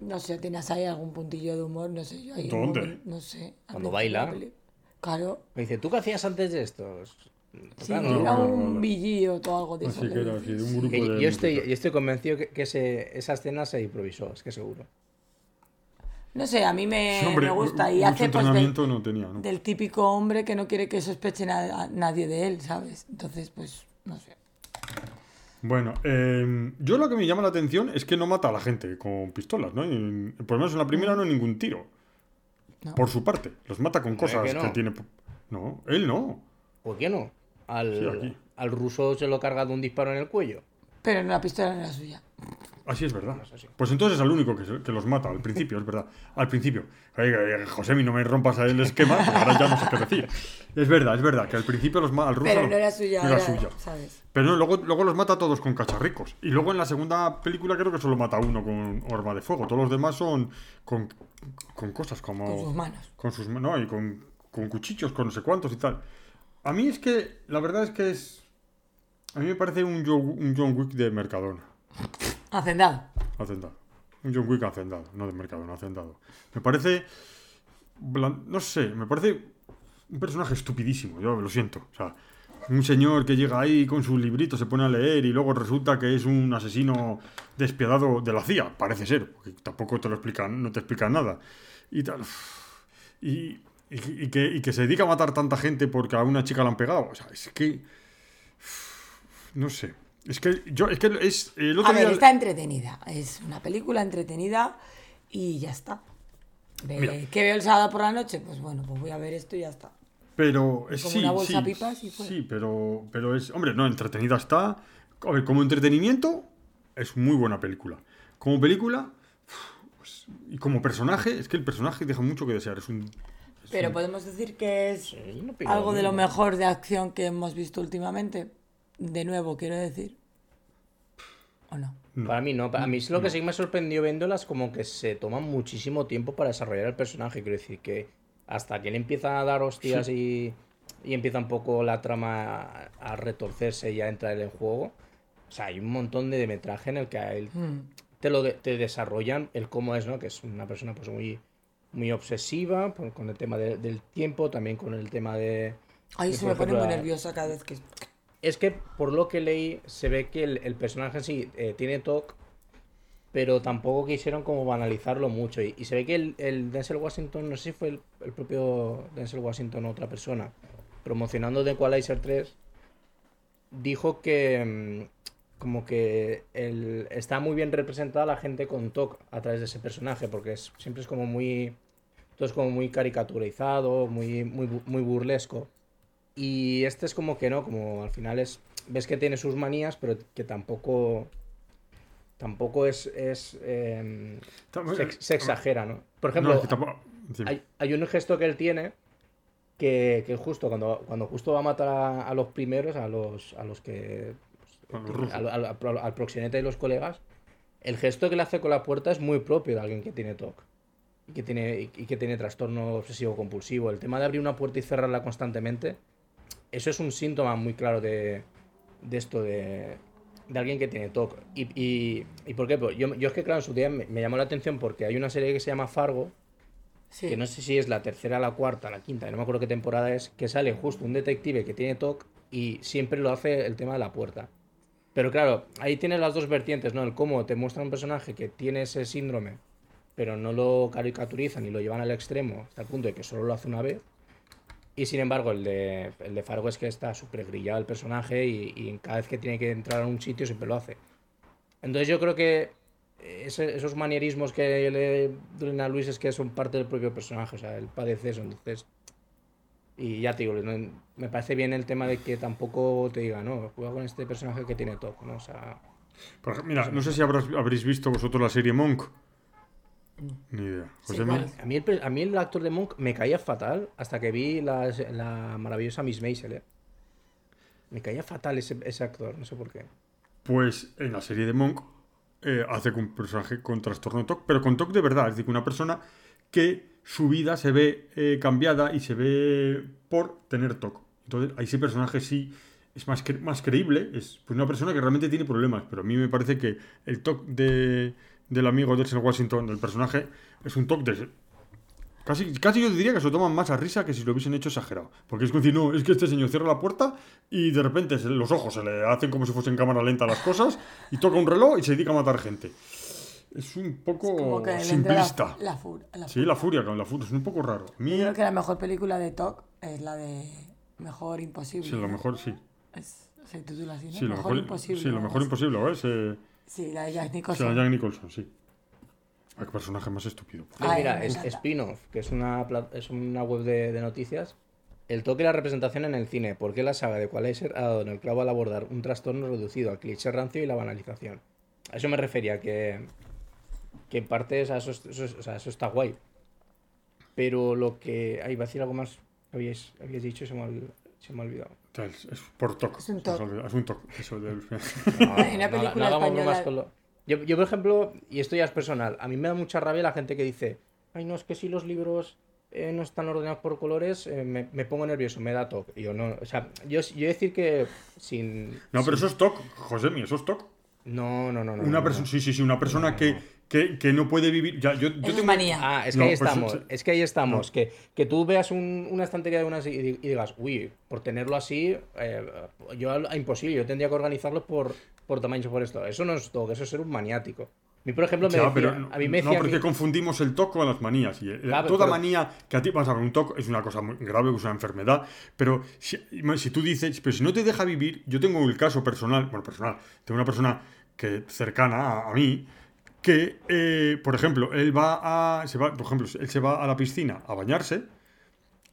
No sé, tienes ahí algún puntillo de humor, no sé. Yo ahí un ¿Dónde? No sé. Cuando baila. Claro. Me dice, ¿tú qué hacías antes de esto? Sí, Claro, era no, no, un no. villillo o algo de eso. Que era un grupo Que de. yo, estoy, yo estoy convencido que, que ese- esa escena se improvisó, es que seguro. No sé, a mí me, Sí, hombre, me gusta. Y hace pues del, entrenamiento no tenía, ¿no? del típico hombre que no quiere que sospeche na- nadie de él, ¿sabes? Entonces, pues, no sé. Bueno, eh, yo lo que me llama la atención es que no mata a la gente con pistolas, ¿no? Y, por lo menos en la primera no hay ningún tiro. No. Por su parte. Los mata con cosas que que, no. tiene. No, él no. ¿Por qué no? Al, Sí, aquí. al ruso se lo carga de un disparo en el cuello. Pero la pistola no era suya. Así es verdad. es así. Pues entonces es el único que, se- que los mata, al principio, es verdad. Al principio. Ay, ay, Josemi, no me rompas el esquema, porque ahora ya no sé qué decir. Es verdad, es verdad, que al principio los ma- al ruso Pero no era suya, no era era- suya. ¿sabes? Pero no, luego, luego los mata todos con cacharricos. Y luego en la segunda película creo que solo mata uno con arma de fuego. Todos los demás son con, con cosas como... Con sus manos. Con sus no, y con, con cuchillos, con no sé cuántos y tal. A mí es que, la verdad es que es... A mí me parece un un John Wick de Mercadona. Hacendado. Hacendado. Un John Wick hacendado, no de Mercadona, hacendado. Me parece... No sé, me parece un personaje estupidísimo, yo lo siento. O sea, un señor que llega ahí con su librito, se pone a leer y luego resulta que es un asesino despiadado de la CIA, parece ser, porque tampoco te lo explican, no te explican nada. Y tal. Y que, y que se dedica a matar tanta gente porque a una chica la han pegado. O sea, es que. No sé. Es que yo, es que es. El otro A ver, día- está entretenida. Es una película entretenida y ya está. De-. ¿Qué veo el sábado por la noche? Pues bueno, pues voy a ver esto y ya está. Pero es Como sí, una bolsa sí, pipas y fuera. sí, pero, pero es, hombre, no, entretenida está. A ver, como entretenimiento es muy buena película. Como película pues, y como personaje, es que el personaje deja mucho que desear. Es un, es Pero un- podemos decir que es Sí, algo de lo mejor de acción que hemos visto últimamente. De nuevo, quiero decir. ¿O no? no. Para mí no, para mí es lo que sí me sorprendió viéndolas como que se toman muchísimo tiempo para desarrollar el personaje, quiero decir que hasta que él empieza a dar hostias y, y empieza un poco la trama a, a retorcerse y a entrar en juego, o sea, hay un montón de metraje en el que a él Mm. te lo de- te desarrollan el cómo es, ¿no? Que es una persona pues muy muy obsesiva por- con el tema de- del tiempo, también con el tema de Ay, de, se me pone ejemplo, muy la- nerviosa cada vez que... es que por lo que leí se ve que el, personaje sí eh, tiene TOC, pero tampoco quisieron como banalizarlo mucho. Y, se ve que el, el Denzel Washington, no sé si fue el, propio Denzel Washington o otra persona, promocionando The Equalizer 3, dijo que mm, como que está muy bien representada la gente con TOC a través de ese personaje, porque es, siempre es como muy... Todo es como muy caricaturizado, muy, muy, muy burlesco. Y este es como que no, como al final es. Ves que tiene sus manías, pero que tampoco. Tampoco es. es em, se, ex- se exagera, ¿no? Por No, ejemplo, es que tampoco- sí. hay, hay un gesto que él tiene que, que justo cuando, cuando justo va a matar a, a los primeros, a los, a los que. Al, al- al- al proxeneta y los colegas, el gesto que le hace con la puerta es muy propio de alguien que tiene TOC. Y que tiene, y que tiene trastorno obsesivo compulsivo. El tema de abrir una puerta y cerrarla constantemente, eso es un síntoma muy claro de, de esto de, de alguien que tiene TOC. Y, y, ¿y por qué? Pues yo, yo es que, claro, en su día me, me llamó la atención porque hay una serie que se llama Fargo, Sí. que no sé si es la tercera, la cuarta, la quinta, no me acuerdo qué temporada es, que sale justo un detective que tiene TOC y siempre lo hace el tema de la puerta. Pero claro, ahí tiene las dos vertientes, ¿no? El cómo te muestra un personaje que tiene ese síndrome, pero no lo caricaturizan y lo llevan al extremo, hasta el punto de que solo lo hace una vez. Y sin embargo, el de, el de Fargo es que está súper grillado el personaje y, y cada vez que tiene que entrar a un sitio siempre lo hace. Entonces yo creo que ese- esos manierismos que le duelen a Luis es que son parte del propio personaje, o sea, él padece eso, entonces... Y ya te digo, no- me parece bien el tema de que tampoco te diga, no, juega con este personaje que tiene top, ¿no? O sea, Por mira, no sé si habrás- habréis visto vosotros la serie Monk. Ni idea. Sí, José ¿cuál? a mí, el, pe- a mí el actor de Monk me caía fatal hasta que vi la, la maravillosa Miss Maisel, ¿eh? Me caía fatal ese, ese actor, no sé por qué. Pues en la serie de Monk eh, hace un personaje con trastorno TOC, pero con TOC de verdad, es decir, una persona que su vida se ve eh, cambiada y se ve por tener TOC. Entonces, ahí ese personaje sí es más, cre- más creíble, es pues, una persona que realmente tiene problemas, pero a mí me parece que el TOC de, del amigo Denzel Washington, del personaje, es un TOC de... Casi, casi yo diría que se lo toman más a risa que si lo hubiesen hecho exagerado. Porque es que decir, no, es que este señor cierra la puerta y de repente se- los ojos se le hacen como si fuesen cámara lenta las cosas y toca un reloj y se dedica a matar gente. Es un poco le entra la, simplista. la fur- la Sí, la furia, con la furia, es un poco raro. A mí, Yo creo que la mejor película de TOC es la de Mejor Imposible. sí, lo mejor, sí. Es- se titula así, ¿no? Sí, lo mejor, mejor, Imposible. sí, lo mejor imposible, ¿ves? Eh. Sí, la de Jack sí, Nicholson. Jack Nicholson, sí. Ah, qué personaje más estúpido. Ay, mira, es. Spin-off, que es una, es una web de, de noticias. El toque y la representación en el cine. ¿Por qué la saga de Equalizer ha dado en el clavo al abordar un trastorno reducido al cliché rancio y la banalización? A eso me refería, que, que en parte eso, es- eso es- o sea, eso está guay. Pero lo que... Ahí va a decir algo más que habíais, habíais dicho se me, ha, se me ha olvidado. Es, es por TOC. Es un TOC. Es un TOC. Eso del- No, una no, película no hagamos española- bromas con lo- Yo, yo, por ejemplo, y esto ya es personal, a mí me da mucha rabia la gente que dice, ay, no, es que si los libros eh, no están ordenados por colores, eh, me, me pongo nervioso, me da. Y Yo no, o sea, yo, yo decir que sin... No, pero eso es TOC, José eso es TOC. No, no, no, no. Una no, persona, no. sí, sí, sí, una persona que, que, que no puede vivir. Ya, yo, yo es tengo- manía. Ah, es que No, ahí pues, estamos, es que ahí estamos. Que, que tú veas un- una estantería de unas y, y digas, uy, por tenerlo así, eh, yo imposible, yo tendría que organizarlo por, por tamaño por esto. Eso no es todo, eso es ser un maniático. A mí, por ejemplo, me Ya, decía, pero a mí me no, decía porque mi- confundimos el TOC con las manías. Y, eh, Claro, toda pero- manía que a ti vas a ver un TOC es una cosa muy grave, es una enfermedad. Pero si, si tú dices, pero si no te deja vivir, yo tengo el caso personal, bueno, personal, tengo una persona que cercana a, a mí que, eh, por ejemplo, él va a, se va, por ejemplo, él se va a la piscina a bañarse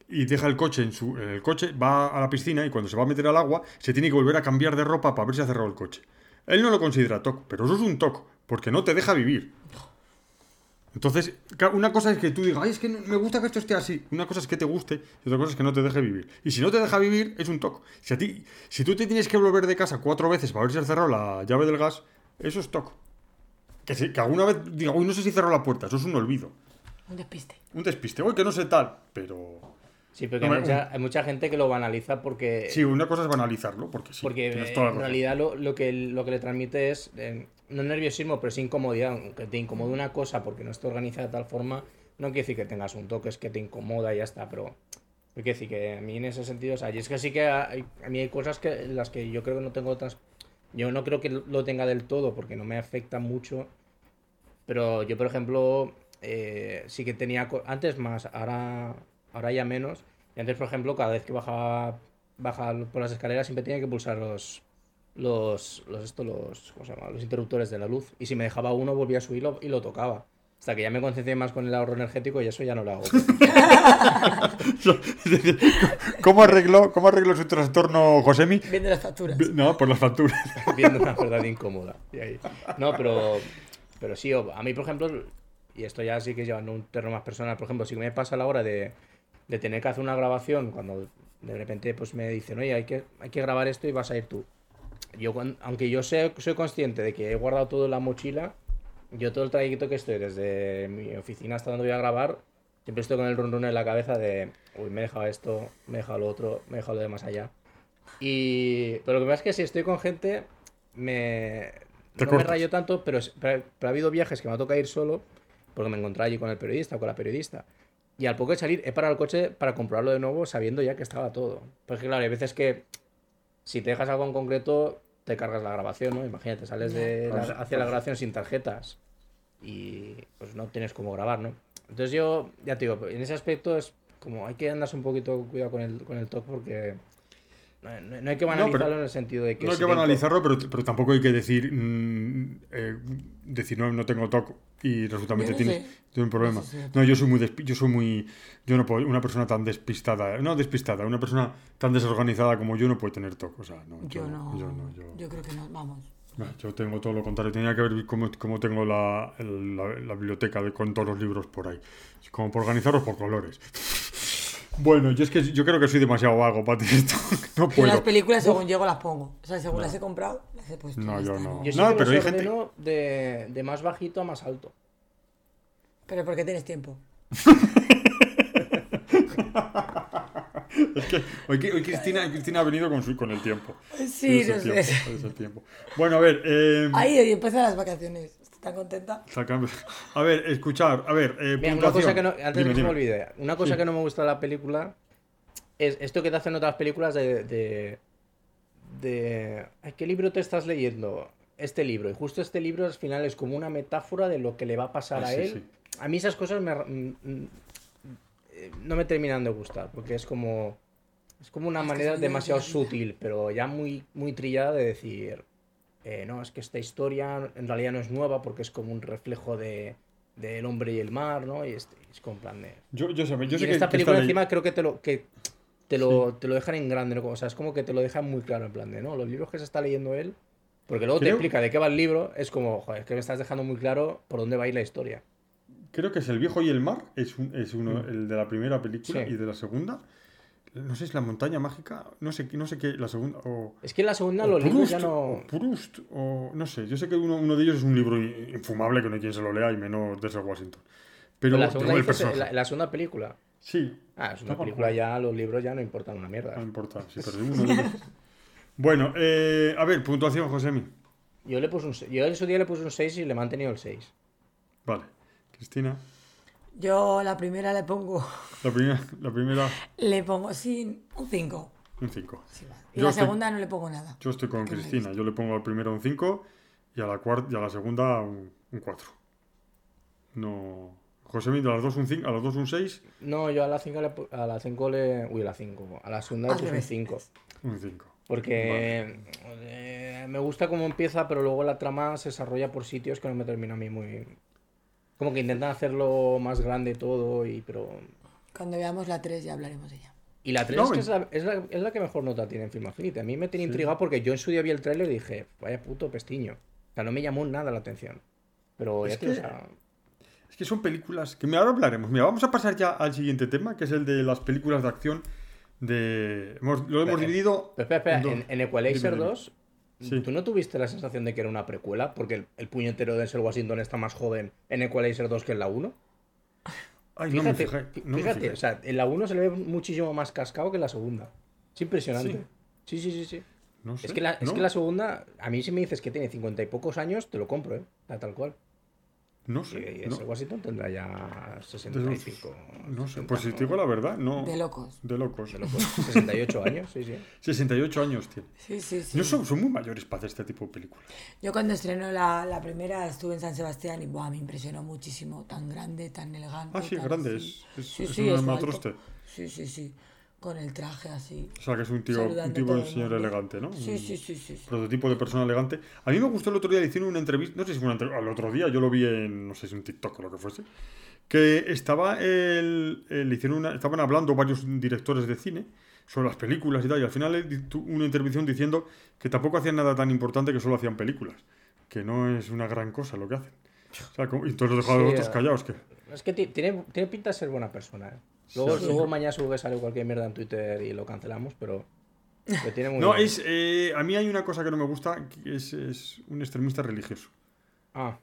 y deja el coche en su en el coche, va a la piscina y cuando se va a meter al agua se tiene que volver a cambiar de ropa para ver si ha cerrado el coche. Él no lo considera TOC, pero eso es un TOC, porque no te deja vivir. Entonces, una cosa es que tú digas, ay, es que me gusta que esto esté así. Una cosa es que te guste y otra cosa es que no te deje vivir. Y si no te deja vivir, es un TOC. Si, a ti, si tú te tienes que volver de casa cuatro veces para ver si has cerrado la llave del gas, eso es TOC. Que, si- que alguna vez diga, uy, no sé si cerró la puerta, eso es un olvido. Un despiste. Un despiste, uy, que no sé tal, pero... Sí, porque No, hay, mucha, hay mucha gente que lo banaliza porque, Sí, una cosa es banalizarlo, porque sí. porque en razón. realidad lo, lo que, lo que le transmite es, eh, no nerviosismo, pero sí incomodidad. Aunque te incomode una cosa porque no está organizada de tal forma, no quiere decir que tengas un toque, es que te incomoda y ya está, pero... Quiere decir que a mí en ese sentido, o sea, y es que sí que hay- a mí hay cosas que en las que yo creo que no tengo otras... Yo no creo que lo tenga del todo porque no me afecta mucho, pero yo, por ejemplo, eh, sí que tenía... Antes más, ahora, ahora ya menos. Y antes, por ejemplo, cada vez que bajaba, bajaba por las escaleras siempre tenía que pulsar los... Los, los, esto, los, ¿cómo se llama? los interruptores de la luz. Y si me dejaba uno, volvía a subirlo y lo tocaba. Hasta que ya me concentré más con el ahorro energético y eso ya no lo hago. ¿Cómo arregló, ¿Cómo arregló su trastorno Josemi? Viendo las facturas. No, por las facturas. viendo una verdad incómoda. Y ahí. No, pero, pero sí, a mí, por ejemplo, y esto ya sí que llevando un terreno más personal, por ejemplo, si me pasa la hora de, de tener que hacer una grabación, cuando de repente pues me dicen, oye, hay que, hay que grabar esto y vas a ir tú. Yo, aunque yo sé, soy consciente de que he guardado todo en la mochila, yo todo el trayecto que estoy desde mi oficina hasta donde voy a grabar, siempre estoy con el run run en la cabeza de, uy, me he dejado esto, me he dejado lo otro, me he dejado lo de más allá. Y, pero lo que pasa es que si estoy con gente, me, no me rayo tanto, pero, pero, pero ha habido viajes que me ha tocado ir solo, porque me encontré allí con el periodista o con la periodista. Y al poco de salir, he parado el coche para comprobarlo de nuevo, sabiendo ya que estaba todo. Porque claro, hay veces que si te dejas algo en concreto, te cargas la grabación, ¿no? Imagínate, sales de la- hacia la grabación sin tarjetas y pues no tienes cómo grabar, ¿no? Entonces yo, ya te digo, en ese aspecto es como hay que andarse un poquito cuidado con el, con el talk porque No, no hay que pero- banalizarlo en el sentido de que. no hay si que banalizarlo, pero, pero tampoco hay que decir, mm, eh, decir no, no tengo TOC y resulta que no tienes, tienes un problema. No, yo soy muy, despi- yo soy muy, yo no puedo, una persona tan despistada, no despistada, una persona tan desorganizada como yo no puede tener TOC. O sea, no, Yo no. yo no, yo- Yo creo que no, vamos. Yo tengo todo lo contrario. Tenía que ver cómo, cómo tengo la, la- la biblioteca de, con todos los libros por ahí. Como por organizarlos por colores. Bueno, yo es que yo creo que soy demasiado vago para TOC. No Yo las puedo. películas, según llego, las pongo. O sea, según las he comprado, las he puesto. No, yo no. Yo sí No, que pero hay gente- de, de más bajito a más alto. Pero ¿por qué tienes tiempo? Es que hoy, hoy Cristina, Cristina ha venido con, su, con el tiempo. Sí, Es el no sé. el tiempo. Bueno, a ver. eh, Ahí, empiezan las vacaciones. ¿Estás tan contenta? A ver, escuchar. A ver, eh, Mira, una cosa que no, antes Dime, de que se me olvide, una cosa Sí. que no me gusta de la película es esto que te hacen otras películas de, de, de "Ay, ¿qué libro te estás leyendo? Este libro. Y justo este libro al final es como una metáfora de lo que le va a pasar Ah, a sí, él. sí. A mí esas cosas me, mm, no me terminan de gustar, porque es como es como una Es que manera demasiado sutil, pero ya muy, muy trillada de decir, eh, no, es que esta historia en realidad no es nueva porque es como un reflejo de del hombre y el mar, ¿no? Y es, es como en plan de... Yo, yo, sé- yo Y sé en que, esta que película ley- encima creo que te lo que te lo, te lo dejan en grande, ¿no? O sea, es como que te lo dejan muy claro en plan de, ¿no? Los libros que se está leyendo él, porque luego te explica de qué va el libro, es como, joder, es que me estás dejando muy claro por dónde va a ir la historia. Creo que es El viejo y el mar. Es, un- es uno, el de la primera película Mm. Sí. y de la segunda. No sé, es la montaña mágica. No sé, no sé qué. La segunda. O, Es que en la segunda los libros ya no... o Proust, o no sé. Yo sé que uno, uno de ellos es un libro infumable que no hay quien se lo lea y menos de Washington. Pero la segunda, el dices, la, segunda película. Sí, Ah, es una película ya, los libros ya no importan una mierda. no importa. Sí, pero uno Bueno, eh, a ver, puntuación, Josemi. Yo le puse un yo en su día le puse un 6 y le he mantenido el 6. Vale. Cristina. Yo la primera le pongo, La primera, la primera le pongo sin un 5. un 5. Y Yo la estoy- segunda no le pongo nada. Yo estoy con Cristina. Yo le pongo al primero un 5 y a la cuarta y a la segunda un, 4. No. José de las dos un 5, a las dos un 6, No, yo a la 5 le, a la 5 le... Uy, a la 5. A la segunda le puse un revés. 5. un 5. Porque eh, me gusta cómo empieza, pero luego la trama se desarrolla por sitios que no me termina a mí muy... Como que intentan hacerlo más grande todo, y pero... Cuando veamos la 3 ya hablaremos de ella. Y la 3 No, es, que en- es, la, es, la, es la que mejor nota tiene en Film Affinity. A mí me tiene intrigado porque yo en su día vi el tráiler y dije, vaya puto pestiño. O sea, no me llamó nada la atención. Pero ya Es digo, que- o sea, Es que son películas que ahora hablaremos. Mira, vamos a pasar ya al siguiente tema, que es el de las películas de acción de... hemos- lo hemos Espera, dividido... Pero espera, espera, en dos. en, en Equalizer Dime, dime. 2, Sí. ¿tú no tuviste la sensación de que era una precuela? Porque el, el puñetero de Denzel Washington está más joven en Equalizer 2 que en la 1. Ay, no me Fíjate, fijé. no me fíjate, o sea, en la 1 se le ve muchísimo más cascado que en la segunda. Es impresionante. Sí, sí, sí, sí. No sé, Es, que la, es no, que la segunda, a mí si me dices que tiene 50 y pocos años, te lo compro, ¿eh? Tal cual. No Y sé. Denzel no, Washington tendrá ya 65. no sé. 60, Pues si te digo la verdad, no... De locos. De locos. de locos. 68 años, sí, sí. 68 años tiene. Sí, sí, sí. No son, son muy mayores para hacer este tipo de películas. Yo cuando estrenó la, la primera estuve en San Sebastián y buah, me impresionó muchísimo. Tan grande, tan elegante. Ah, sí, tan grande. así. Es, es, Sí, es sí, un es. Sí, sí, sí. Con el traje así. O sea, que es un tío, un tipo el señor mundo. elegante, ¿no? Sí, Un sí, sí, sí. sí. Prototipo de persona elegante. A mí me gustó el otro día, le hicieron una entrevista, no sé si fue una entrevista, al otro día, yo lo vi en, no sé si un TikTok o lo que fuese, que estaba el, el- le hicieron una, estaban hablando varios directores de cine sobre las películas y tal, y al final una intervención diciendo que tampoco hacían nada tan importante que solo hacían películas, que no es una gran cosa lo que hacen. O sea, como- y todos los dejaron Sí, otros eh. callados, que... Es que ti- tiene, tiene pinta de ser buena persona, ¿eh? Luego, Sí. luego mañana seguro que sale cualquier mierda en Twitter y lo cancelamos, pero... tiene muy No, buena- es, eh, a mí hay una cosa que no me gusta, que es, es un extremista religioso. Ah,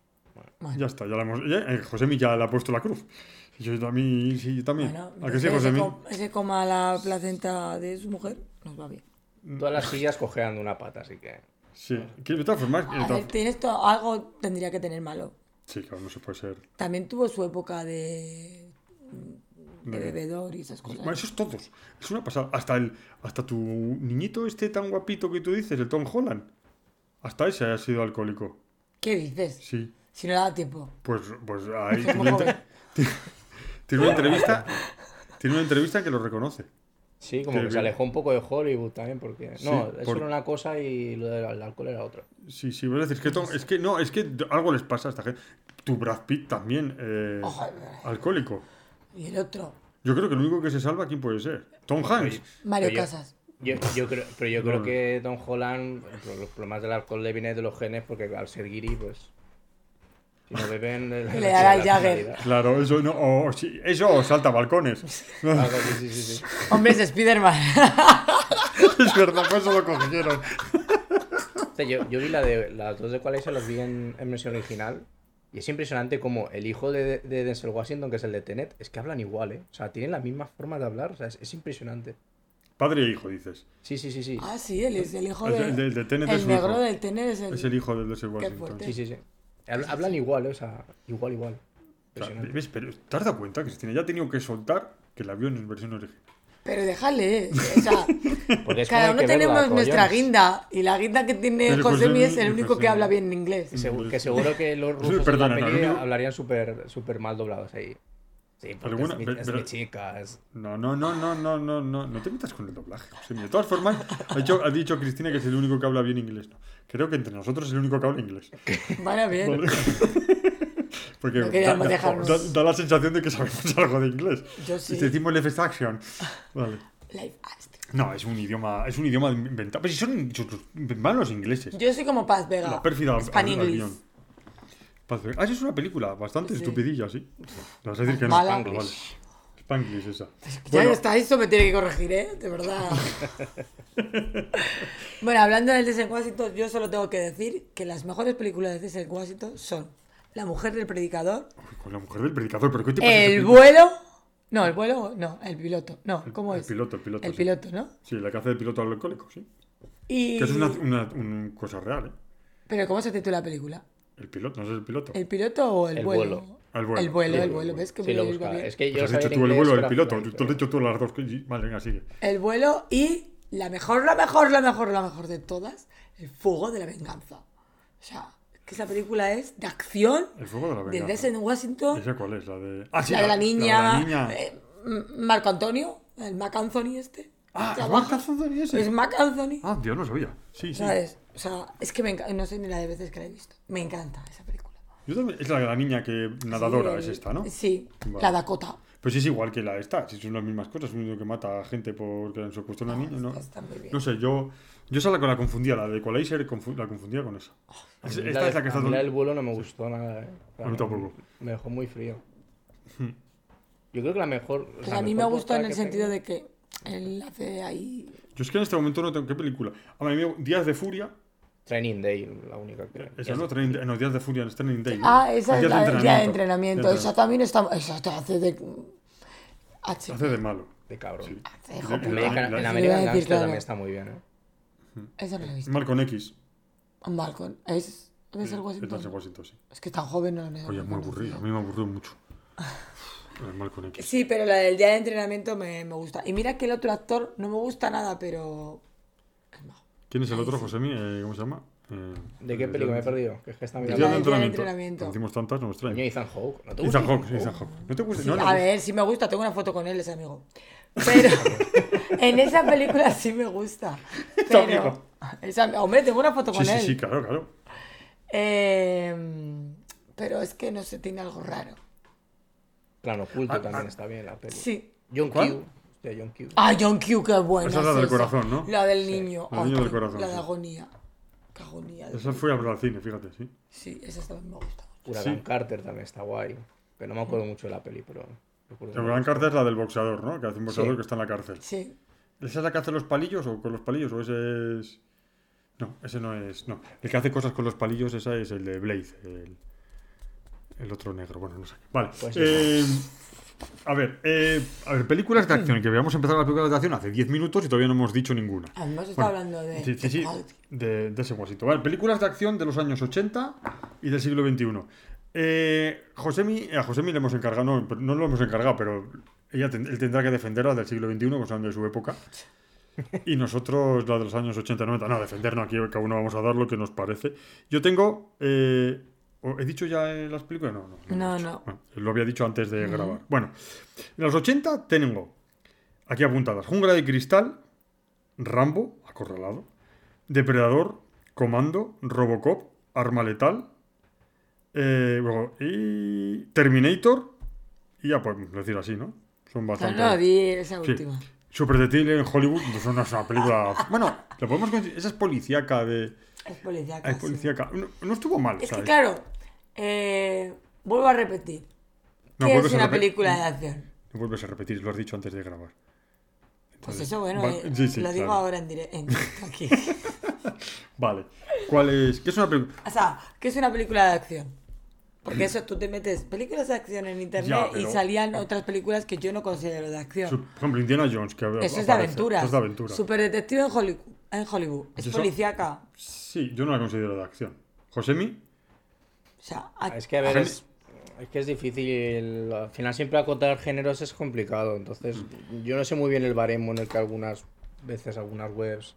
Bueno, Ya está, ya la hemos. Ya, eh, Josemi ya le ha puesto la cruz. Yo también, sí, yo también. bueno ¿A que sí, ese, Josemi? com- ese coma la placenta de su mujer, nos va bien. todas las sillas cojean de una pata, así que... Sí, que de todas formas. A ver, tienes to- algo tendría que tener malo. Sí, claro, no se puede ser. También tuvo su época de, de bebedor y esas cosas. Bueno, eso es todos. Es una pasada. Hasta, el, hasta tu niñito este tan guapito que tú dices, el Tom Holland. Hasta ese ha sido alcohólico. ¿Qué dices? Sí. Si no le da tiempo. Pues, pues ahí tiene una, entre- tiene una entrevista. Tiene una entrevista en que lo reconoce. Sí, como Que que se alejó un poco de Hollywood también, porque... Sí, No, eso por- era una cosa y lo del alcohol era otra. Sí, sí, voy a decir, es que, to- es que no, es que algo les pasa a esta gente. Tu Brad Pitt también, eh, Ojalá. alcohólico. Y el otro, Yo creo que el único que se salva, ¿quién puede ser? Tom Hanks. Mario Pero Casas. Yo, yo creo, pero yo creo que Don Holland, por los problemas del alcohol le viene de los genes, porque al ser guiri, pues... Si no beben... Le, Le dará el Jagger. Claro, eso no, o- eso salta balcones. Sí, sí, sí. Hombre, es Spiderman. es verdad, pues eso lo cogieron. Yo, yo vi la de las dos de cuáles se las vi en, en versión original. Y es impresionante como el hijo de, de Denzel Washington, que es el de Tenet, es que hablan igual, ¿eh? O sea, tienen la misma forma de hablar. O sea, es, es impresionante. Padre e hijo, dices. Sí, sí, sí, sí. ah, sí, él es el hijo El de. el de- el de Tenet es el negro hijo. del Tenet es el. Es el hijo de Washington. fuerte. Sí, sí, sí. Habl- Hablan igual, ¿eh? O sea, igual, igual. O sea. ¿ves? Pero ¿te has dado cuenta, Cristina? Ya ha tenido que soltar que la vio en versión original. Pero déjale. O sea, cada uno que verla, tenemos nuestra guinda. Y la guinda que tiene Josemi Josemi- es el único que habla bien inglés. Que segu- que seguro que los rusos en Perdona, la no, peli único- hablarían súper súper mal doblados ahí. Sí, porque bueno, es, mi, pero- es mi chica. es- No, no, no, no, no, no, no, no te metas con el doblaje, José. De todas formas, ha dicho, ha dicho Cristina que es el único que habla bien inglés. No, creo que entre nosotros es el único que habla inglés. Vale, bien. ¿vale? Porque No da, queríamos da- dejarnos. da- da la sensación de que sabemos algo de inglés. Yo sí. Y te decimos left action. Vale. Life. No, es un idioma, es un idioma inventado. Pues si son, son- van los ingleses. Yo soy como Paz Vega. La pérfida. Paz Vega. Ah, es una película bastante Sí. estupidilla, sí. Le vas a decir que no. Ah, vale. Spanglish esa. Ya Bueno, está, esto me tiene que corregir, ¿eh? De verdad. bueno, hablando del Denzel Washington, yo solo tengo que decir que las mejores películas de Denzel Washington son La mujer del predicador, uy, con la mujer del predicador, pero ¿qué te pasa? El vuelo. No, el vuelo, no, el piloto. No, ¿cómo el es? piloto, el piloto, El sí. piloto, ¿no? Sí, la que hace de piloto alcohólico, sí. Y... Que es una, una, una cosa real, ¿eh? Pero ¿cómo se titula la película? El piloto, no es el piloto. ¿El piloto o el, El vuelo? vuelo. El vuelo. El vuelo, el el vuelo. vuelo. ¿Ves que Sí, lo busca. Es que yo Pues has dicho tú el vuelo, el pero- piloto. pero- Tú has dicho tú las dos. Vale, venga, sigue. El vuelo y la mejor, la mejor, la mejor, la mejor de todas, El fuego de la venganza. O sea, que esa película es de acción El fuego de la de venganza. Denzel Washington, ¿Esa cuál es? La de... Ah, sí, la de la niña, La de niña. eh, Marco Antonio, el Mac Anthony este. ah, ¿Se ¿es? Marc Anthony ese? Es Mac Anthony. Ah, Dios, no sabía. Sí, sí. ¿Sabes? O sea, es que me encanta, no sé ni la de veces que la he visto. Me encanta esa película. Yo también- Es la de la niña que nadadora, Sí, es esta, ¿no? Sí, Vale. la Dakota. Pues es igual que la esta, si son las mismas cosas, un niño que mata a gente porque han secuestrado a una niña, ¿no? Está muy bien. No sé, yo, yo esa la, la confundía, la de Equalizer confu- la confundía con esa. Es- mí esta la, es la que a está... mí la del vuelo no me gustó nada. eh. A mí tampoco. Me dejó muy frío. Hmm. Yo creo que la mejor. o Pues sea, a mí me gustó en el sentido tengo- de que él hace ahí. Yo es que en este momento no tengo... ¿Qué película? A mí, me- Días de Furia, Training Day, la única que. esa no, Training- no, Días de Furia, es Training Day. ¿no? Ah, esa es la del día de entrenamiento. de Esa también está. Esa te hace de. H. Hace de malo. De cabrón. Sí. Hace de En la-. American, la- la- Gangster claro. también está muy bien, ¿eh? Esa no la he visto. Malcolm X. Malcolm. Es. Es Washington. de Washington, sí. Es que tan joven no lo he Oye, es muy aburrido. A mí me aburrió mucho. El Malcolm X. Sí, pero la del día de entrenamiento me, me gusta. Y mira que el otro actor no me gusta nada, pero. es. ¿Quién es el otro, Josemi? Eh, ¿Cómo se llama? Eh, ¿De qué el- película me he perdido? Que es que está El mirando. entrenamiento. entrenamiento. Decimos tantas, no me extraña. Coño, Ethan Hawke. ¿No te gusta Ethan Hawke, Ethan Hawke. ¿No te gusta? Sí, No, no, a ver, sí me gusta, tengo una foto con él, ese amigo. Pero en esa película sí me gusta. Pero, amigo. esa- hombre, tengo una foto Sí, con sí, él. sí, claro, claro. Eh, pero es que no sé, tiene algo raro. Plano oculto Ah, también ah. está bien la peli. Sí. John ¿Cuál? Q. Hostia, John Q. Ah, John Q, qué buena. Esa es la del corazón, ¿no? La del niño. la niño del corazón, La de sí. agonía. Qué agonía. de- Esa fue a ver al cine, fíjate, sí. Sí, esa también me gusta. Huracán sí. Carter también está guay. Que no me acuerdo mucho de la peli, pero. El gran cárcel es la del boxeador, ¿no? Que hace un boxeador Sí. que está en la cárcel. Sí. ¿Esa es la que hace los palillos o con los palillos? ¿O ese es.? No, ese no es. No. El que hace cosas con los palillos, esa es el de Blade. El, el otro negro. Bueno, no sé. Vale. Pues eh, a ver, eh, a ver, películas de acción. Que habíamos empezado las películas de acción hace 10 minutos y todavía no hemos dicho ninguna. Además está Bueno, hablando de. Sí, sí, de, de ese Washington. Vale, películas de acción de los años 80 y del siglo XXI. Eh, Josemi, a Josemi le hemos encargado, no, no lo hemos encargado, pero ella él tendrá que defenderlas del siglo XXI, que son de su época. Y nosotros la de los años 80 y 90. No, defendernos aquí, cada uno vamos a dar lo que nos parece. Yo tengo. eh, ¿o ¿He dicho ya eh, las películas? No, no. No, no. Bueno, lo había dicho antes de grabar. Bueno, en los 80 tengo aquí apuntadas: Jungla de Cristal, Rambo, acorralado, Depredador, Comando, Robocop, Arma Letal, eh, y Terminator, y ya podemos decir así, ¿no? Son No, bastante. no, esa última. Super Detective en Hollywood, pues no es una película. Bueno, lo podemos considerar. Esa es policíaca de. Es policíaca. Es sí. policíaca. No, no estuvo mal. Es que ¿sabes? claro, eh, vuelvo a repetir. No, ¿Qué vuelves es a una película de acción? No vuelves a repetir, lo has dicho antes de grabar. Pues eso, bueno, va- eh, sí, sí, lo digo claro. ahora en directo aquí. Vale. ¿Cuál es? ¿Qué es una película? o sea, ¿qué es una película de acción? Porque eso tú te metes películas de acción en internet Ya, y salían otras películas que yo no considero de acción. Su- Por ejemplo, Indiana Jones, que Eso es de aparece. aventuras. Eso es de aventura. Super detective en Hollywood. En Hollywood. Es Eso- policíaca. Sí, yo no la considero de acción. Josemi, O sea, a- Es que a ver, es, es que es difícil. Al final siempre acotar géneros es complicado. Entonces, yo no sé muy bien el baremo en el que algunas veces algunas webs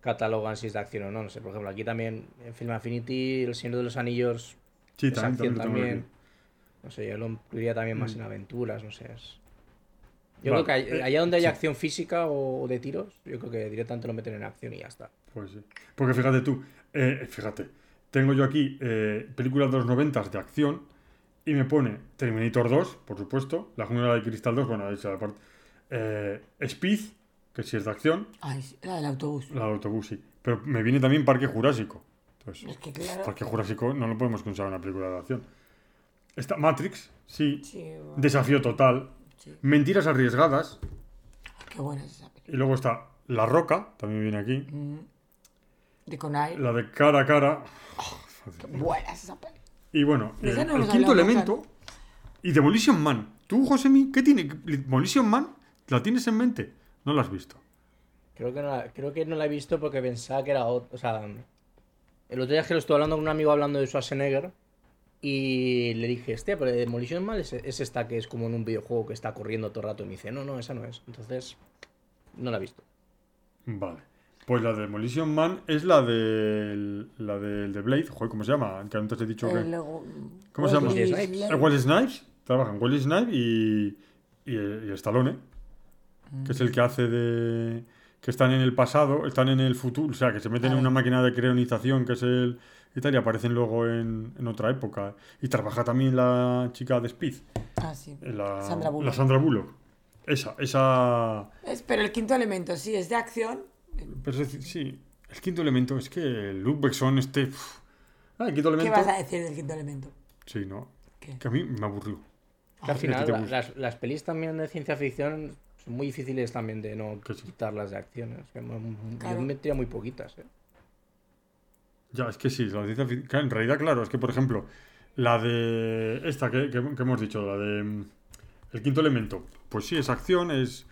catalogan si es de acción o no. No sé, por ejemplo, aquí también en Film Affinity, El Señor de los Anillos sí, es también, acción también. No sé, yo lo incluiría también más en aventuras, no sé. es- Yo Vale, creo que eh, allá donde hay sí. acción física o de tiros, yo creo que directamente lo meten en acción y ya está. Pues sí. Porque fíjate tú, eh, fíjate, tengo yo aquí eh, películas de los 90 de acción y me pone Terminator 2, por supuesto, La Jungla de Cristal 2, bueno, esa aparte. Eh, Speed, que sí es de acción, Ay, sí, la del autobús. la de autobús sí. Pero me viene también Parque Jurásico. Entonces, Es que claro. Parque Jurásico no lo podemos considerar una película de acción. Está Matrix, sí. Sí, bueno, Desafío total. sí. Mentiras arriesgadas. Qué buena es esa película. Y luego está La Roca, también viene aquí. Mm. De Conai. La de cara a cara. Qué buena es esa película. Y bueno, el, no el hemos quinto elemento. Y Demolition Man. ¿Tú, Josemi, qué tiene? ¿Demolition Man? ¿La tienes en mente? No la has visto. Creo que no la, creo que no la he visto porque pensaba que era otro. O sea, el otro día es que lo estuve hablando con un amigo hablando de Schwarzenegger. Y le dije, hostia, pero Demolition Man es, es esta que es como en un videojuego que está corriendo todo el rato. Y me dice, no, no, esa no es. Entonces, no la he visto. Vale. Pues la de Demolition Man es la del. La del de Blade. Joder, ¿cómo se llama? Que antes he dicho que. El Lego- ¿Cómo se llama? Wesley Snipes. Trabajan Wesley Snipes y. Y, y Stallone. Que es el que hace de. Que están en el pasado, están en el futuro. O sea, que se meten en una máquina de creonización que es el. Y tal, y aparecen luego en, en otra época. Y trabaja también la chica de Speed. Ah, sí. La Sandra Bullock. La Sandra Bullock. Esa, esa. Es, pero el quinto elemento, sí, es de acción. Pero es decir, sí. El quinto elemento es que Luke Besson este. uf. Ah, el quinto ¿Qué elemento. vas a decir del quinto elemento? Sí, no. ¿Qué? Que a mí me aburrió. Que al final, las, las pelis también de ciencia ficción son muy difíciles también de no Que sí. quitarlas de acciones. Claro. Yo metería muy poquitas, ¿eh? Ya, es que sí, la ciencia ficción. claro, En realidad, claro, es que por ejemplo, la de. Esta que, que- que hemos dicho, la de. mm, El quinto elemento. Pues sí, es acción, es.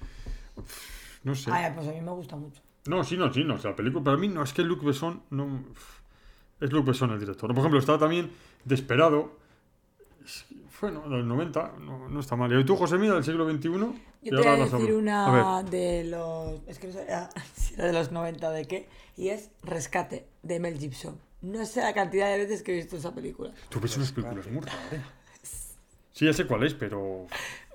No sé. Ay, pues a mí me gusta mucho. No, sí, no, sí, no. O sea, la película. Para mí, no, es que Luke Besson. No, es Luke Besson el director. Por ejemplo, está también Desperado. Es que, Bueno, del 90, no, no está mal. ¿Y tú, José Mira, del siglo XXI? Yo te voy a decir una A de los. Es que no sé si era de los 90 de qué. Y es Rescate, de Mel Gibson. No sé la cantidad de veces que he visto esa película. tú ves unas películas muy raras. ¿eh? Sí, ya sé cuál es, pero.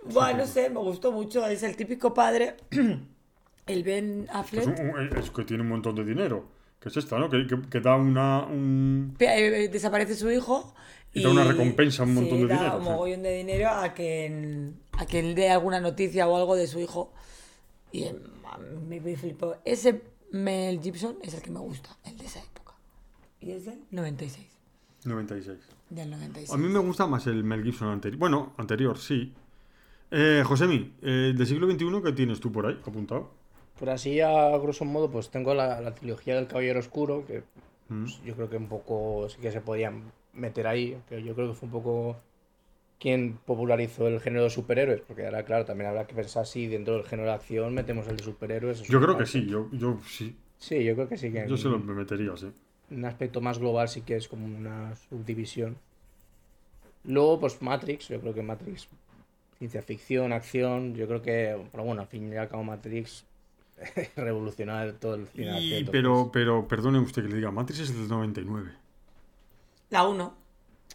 Bueno, no sé, me gustó mucho. Es el típico padre, el Ben Es, Affleck. un- un- es que tiene un montón de dinero. Que es esta, ¿no? Que, que- que da una. Un... Eh, desaparece su hijo Y da una recompensa, un montón sí, de da dinero, un mogollón de dinero a que, a que él dé alguna noticia o algo de su hijo. Y me, me flipó. Ese Mel Gibson es el que me gusta, el de esa época. Y es del 96. 96. Del 96. A mí me gusta más el Mel Gibson anterior. Bueno, anterior, sí. Eh, Josemi, eh, del siglo XXI, ¿qué tienes tú por ahí apuntado? Por así, a grosso modo, pues tengo la, la trilogía del Caballero Oscuro, que Mm. pues, yo creo que un poco sí que se podían meter ahí, que yo creo que fue un poco quien popularizó el género de superhéroes, porque ahora, claro, también habrá que pensar si dentro del género de acción metemos el de superhéroes. es Yo creo que sí, yo, yo sí. Sí, yo creo que sí que Yo en se lo metería, sí. un aspecto más global sí que es como una subdivisión. Luego, pues Matrix, yo creo que Matrix, ciencia ficción, acción, yo creo que, pero bueno, al fin y al cabo Matrix revolucionar todo el cine Y- pero, pero, perdone usted que le diga, Matrix es del 99. La 1.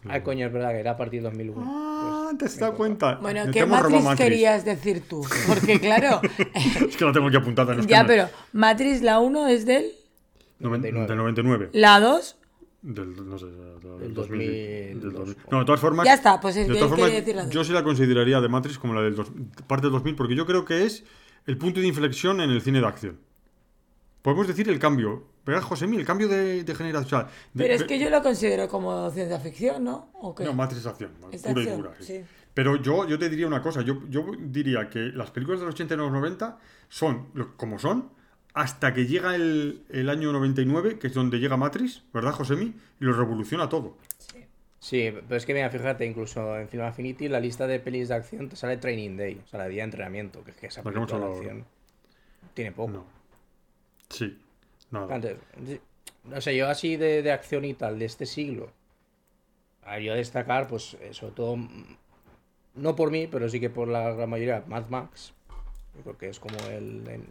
Ah, coño, es verdad que era a partir de 2001. Ah, te has dado cuenta. Bueno, ¿qué robo Matrix querías decir tú? Porque claro, Es que la tengo aquí apuntada. no es que ya, me- pero Matrix la 1 es del... Noven- 99. Del 99. La 2, Del, no sé, del, Del 2000, 2000, del 2000. dos. No, de todas formas. Ya está, pues es de que todas formas, decir la yo sí la consideraría de Matrix como la del dos- parte del 2000, porque yo creo que es el punto de inflexión en el cine de acción. Podemos decir el cambio. ¿Verdad, Josemi? El cambio de, de generación. o sea, de- pero es que yo lo considero como ciencia ficción, ¿no? ¿O qué? No, acción, Es pura y dura. sí. sí. Pero yo, yo te diría una cosa, yo, yo diría que las películas de los 80 y los 90 son como son hasta que llega el, el año 99, que es donde llega Matrix, ¿verdad, Josemi? Y lo revoluciona todo. Sí, pero es que mira, fíjate, incluso en Film Affinity la lista de pelis de acción te sale Training Day, o sea, la día de entrenamiento, que es que esa película de acción tiene poco. No. Sí. Nada. Antes, no sé, yo así de, de acción y tal, de este siglo, a yo destacar, pues, eh, sobre todo, mm, no por mí, pero sí que por la gran mayoría, Mad Max. Yo creo que es como el, en,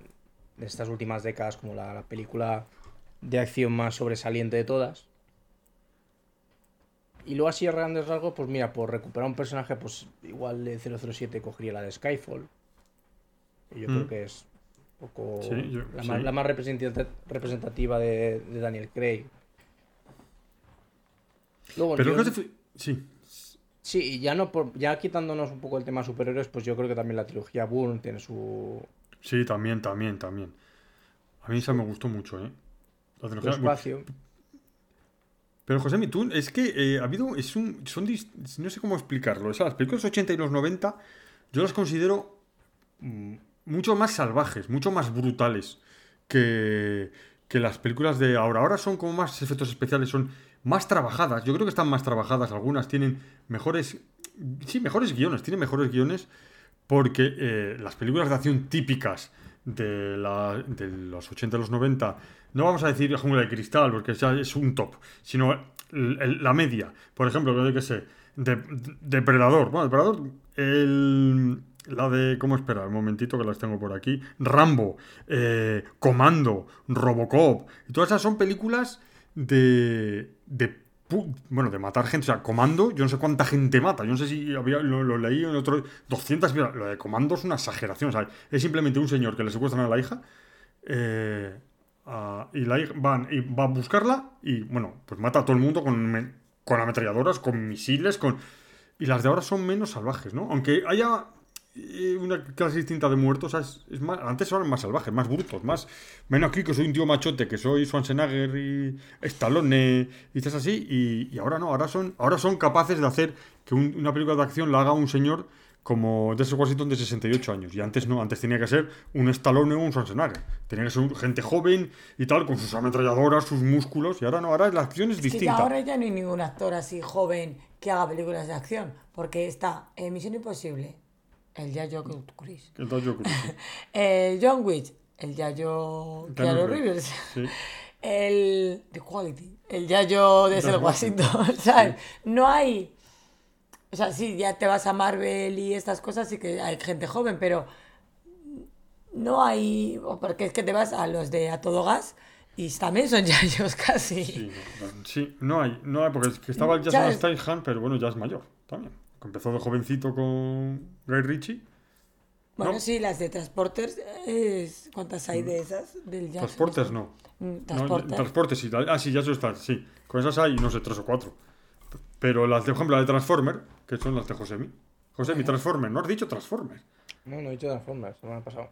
de estas últimas décadas, como la, la película de acción más sobresaliente de todas. Y luego así a grandes rasgos, pues mira, por recuperar un personaje, pues igual de 007 cogería la de Skyfall. Y yo Mm. creo que es poco Sí, yo- la, sí. más, la más representati- representativa de, de Daniel Craig. Luego, Pero yo- ¿qué te fi- Sí. sí, y ya no por- ya quitándonos un poco el tema superhéroes, pues yo creo que también la trilogía Bourne tiene su, Sí, también, también, también. A mí esa me gustó mucho, ¿eh? La trilogía- espacio. Pero José, tú, es que eh, ha habido, es un, son, no sé cómo explicarlo. O sea, las películas de los 80 y los 90 yo las considero mm, mucho más salvajes, mucho más brutales que, que las películas de ahora. Ahora son como más efectos especiales, son más trabajadas. Yo creo que están más trabajadas. Algunas tienen mejores, sí, mejores guiones, tienen mejores guiones porque eh, las películas de acción típicas de, la- de los 80 y los 90, no vamos a decir la jungla de cristal, porque ya es un top, sino la media. Por ejemplo, yo qué sé, de, Depredador. Bueno, Depredador, el, la de, ¿cómo espera? Un momentito que las tengo por aquí. Rambo, eh, Comando, Robocop. Y todas esas son películas de, de bueno, de matar gente, o sea, comando, yo no sé cuánta gente mata, yo no sé si había, lo, lo leí en otro, 200, mira, lo de comando es una exageración, o sea, es simplemente un señor que le secuestran a la hija, eh, y la hija van, y va a buscarla, y bueno, pues mata a todo el mundo con, con ametralladoras, con misiles, con... Y las de ahora son menos salvajes, ¿no? Aunque haya una clase distinta de muertos, sea, es, más, antes eran más salvajes, más brutos, más... Ven aquí que soy un tío machote, que soy Schwarzenegger y Stallone y cosas así, y, y ahora no, ahora son, ahora son capaces de hacer que un- una película de acción la haga un señor como Denzel Washington de 68 años. Y antes no, antes tenía que ser un Stallone o un Schwarzenegger. Tenía que ser un- gente joven y tal, con sus ametralladoras, sus músculos, y ahora no, ahora la acción es Es que distinta. ahora ya no hay ningún actor así joven que haga películas de acción. Porque está en Misión Imposible, el Yayo Chris. El Dojo Cruz, sí. El John Wick, el Yayo Keanu Rivers. sí. El The Quality, el Yayo de Denzel Washington, ¿sabes? No hay... O sea, sí, ya te vas a Marvel y estas cosas, sí que hay gente joven, pero no hay... Porque es que te vas a los de A Todo Gas y también son Yayos casi. Sí, no, sí, no hay, no hay, porque es que estaba el Ya Jason es- Statham, pero bueno, ya es mayor también. Empezó de jovencito con Guy Ritchie. Bueno, ¿No? sí, las de Transporters, es... ¿cuántas hay de esas? Del Jackson? Transportes no. Mm, No, Transporter. transportes sí. Ah, sí, ya eso está, sí. Con esas hay, no sé, tres o cuatro. Pero las de, por ejemplo, la de Transformer, que son las de Josemi. Josemi, Transformer, ¿no has dicho Transformer? No, no he dicho Transformers, no me ha pasado.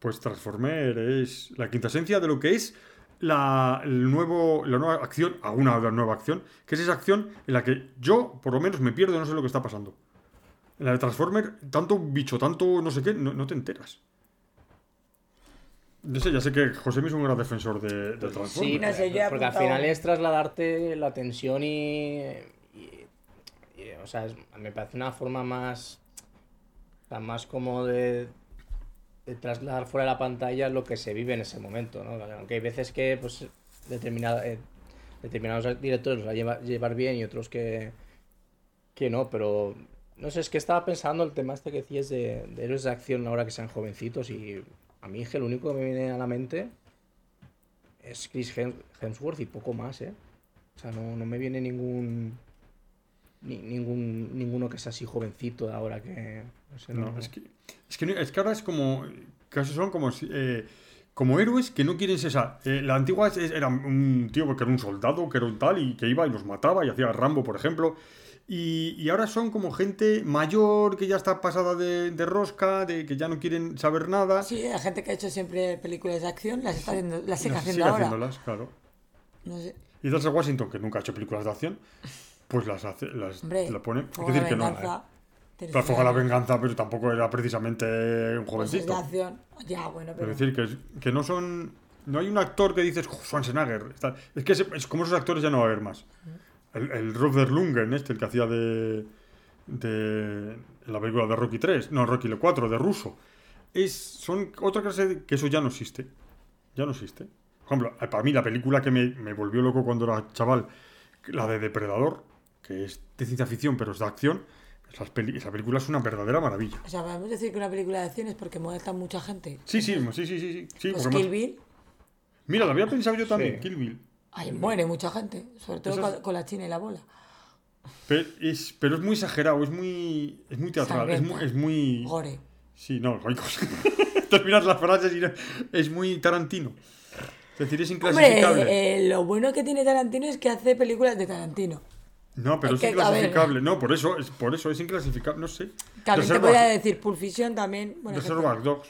Pues Transformer es la quinta esencia de lo que es la, el nuevo, la nueva acción, alguna nueva acción, que es esa acción en la que yo, por lo menos, me pierdo y no sé lo que está pasando. En la de Transformer, tanto bicho, tanto no sé qué, no, no te enteras. No sé, ya sé que José es un gran defensor de, de Transformer. Sí, No sé, yo porque al final es trasladarte la tensión y, y- y, o sea, es- me parece una forma más, o sea, más como de trasladar fuera de la pantalla lo que se vive en ese momento, ¿no? Aunque hay veces que, pues, determinada, eh, determinados directores los va a llevar, bien y otros que, que no, pero no sé, es que estaba pensando el tema este que decías de, de héroes de acción ahora que sean jovencitos y a mí que lo único que me viene a la mente es Chris Hem- Hemsworth y poco más, ¿eh? O sea, no, no me viene ningún, ni- ningún ninguno que es así jovencito ahora que. No sé, No, no- es que, es que, no- es que ahora es como. Casi son como. si- eh, como héroes que no quieren sea, eh, la antigua es- era un tío que era un soldado, que era un tal, y que iba y los mataba y hacía Rambo, por ejemplo. Y, y ahora son como gente mayor que ya está pasada de, de rosca, de que ya no quieren saber nada. Sí, la gente que ha hecho siempre películas de acción las está haciendo, las sigue Las haciendo sigue ahora. haciéndolas, claro. No sé. Y Denzel Washington, que nunca ha hecho películas de acción, pues las hace, las Hombre, la pone. Que decir que no. eh. Pero Fuego a la venganza, pero tampoco era precisamente un Pues jovencito. acción. Ya, bueno, Es decir, que, que no son. No hay un actor que dices, "Jo, Schwarzenegger. está-". Es que es como esos actores ya no va a haber más. El, el Robert Lungen, este, el que hacía de. de. la película de Rocky 3, no, Rocky 4, de ruso. Es, son otra clase de, que eso ya no existe. Ya no existe. Por ejemplo, eh, para mí la película que me, me volvió loco cuando era chaval, la de Depredador, que es de ciencia ficción, pero es de acción, esa película es una verdadera maravilla. O sea, podemos decir que una película de acción es porque muerta mucha gente. Sí, sí, sí, sí, sí. sí, Pues Kill más- Bill, Mira, lo había pensado yo también, Sí. Kill Bill. ahí muere mucha gente. Sobre todo con, la china y la bola. Pero es, pero es muy exagerado, es muy, es muy teatral, es muy, Sangrienta. es muy... Gore. Sí, no, hay cosas... Terminas las frases y no- es muy Tarantino. Es decir, es inclasificable. Hombre, eh, lo bueno que tiene Tarantino es que hace películas de Tarantino. No, pero es es que, inclasificable. No, por eso, es, por eso es inclasificable, no sé. También te Reservoir- voy a decir Pulp Fiction también. Reservoir Dogs,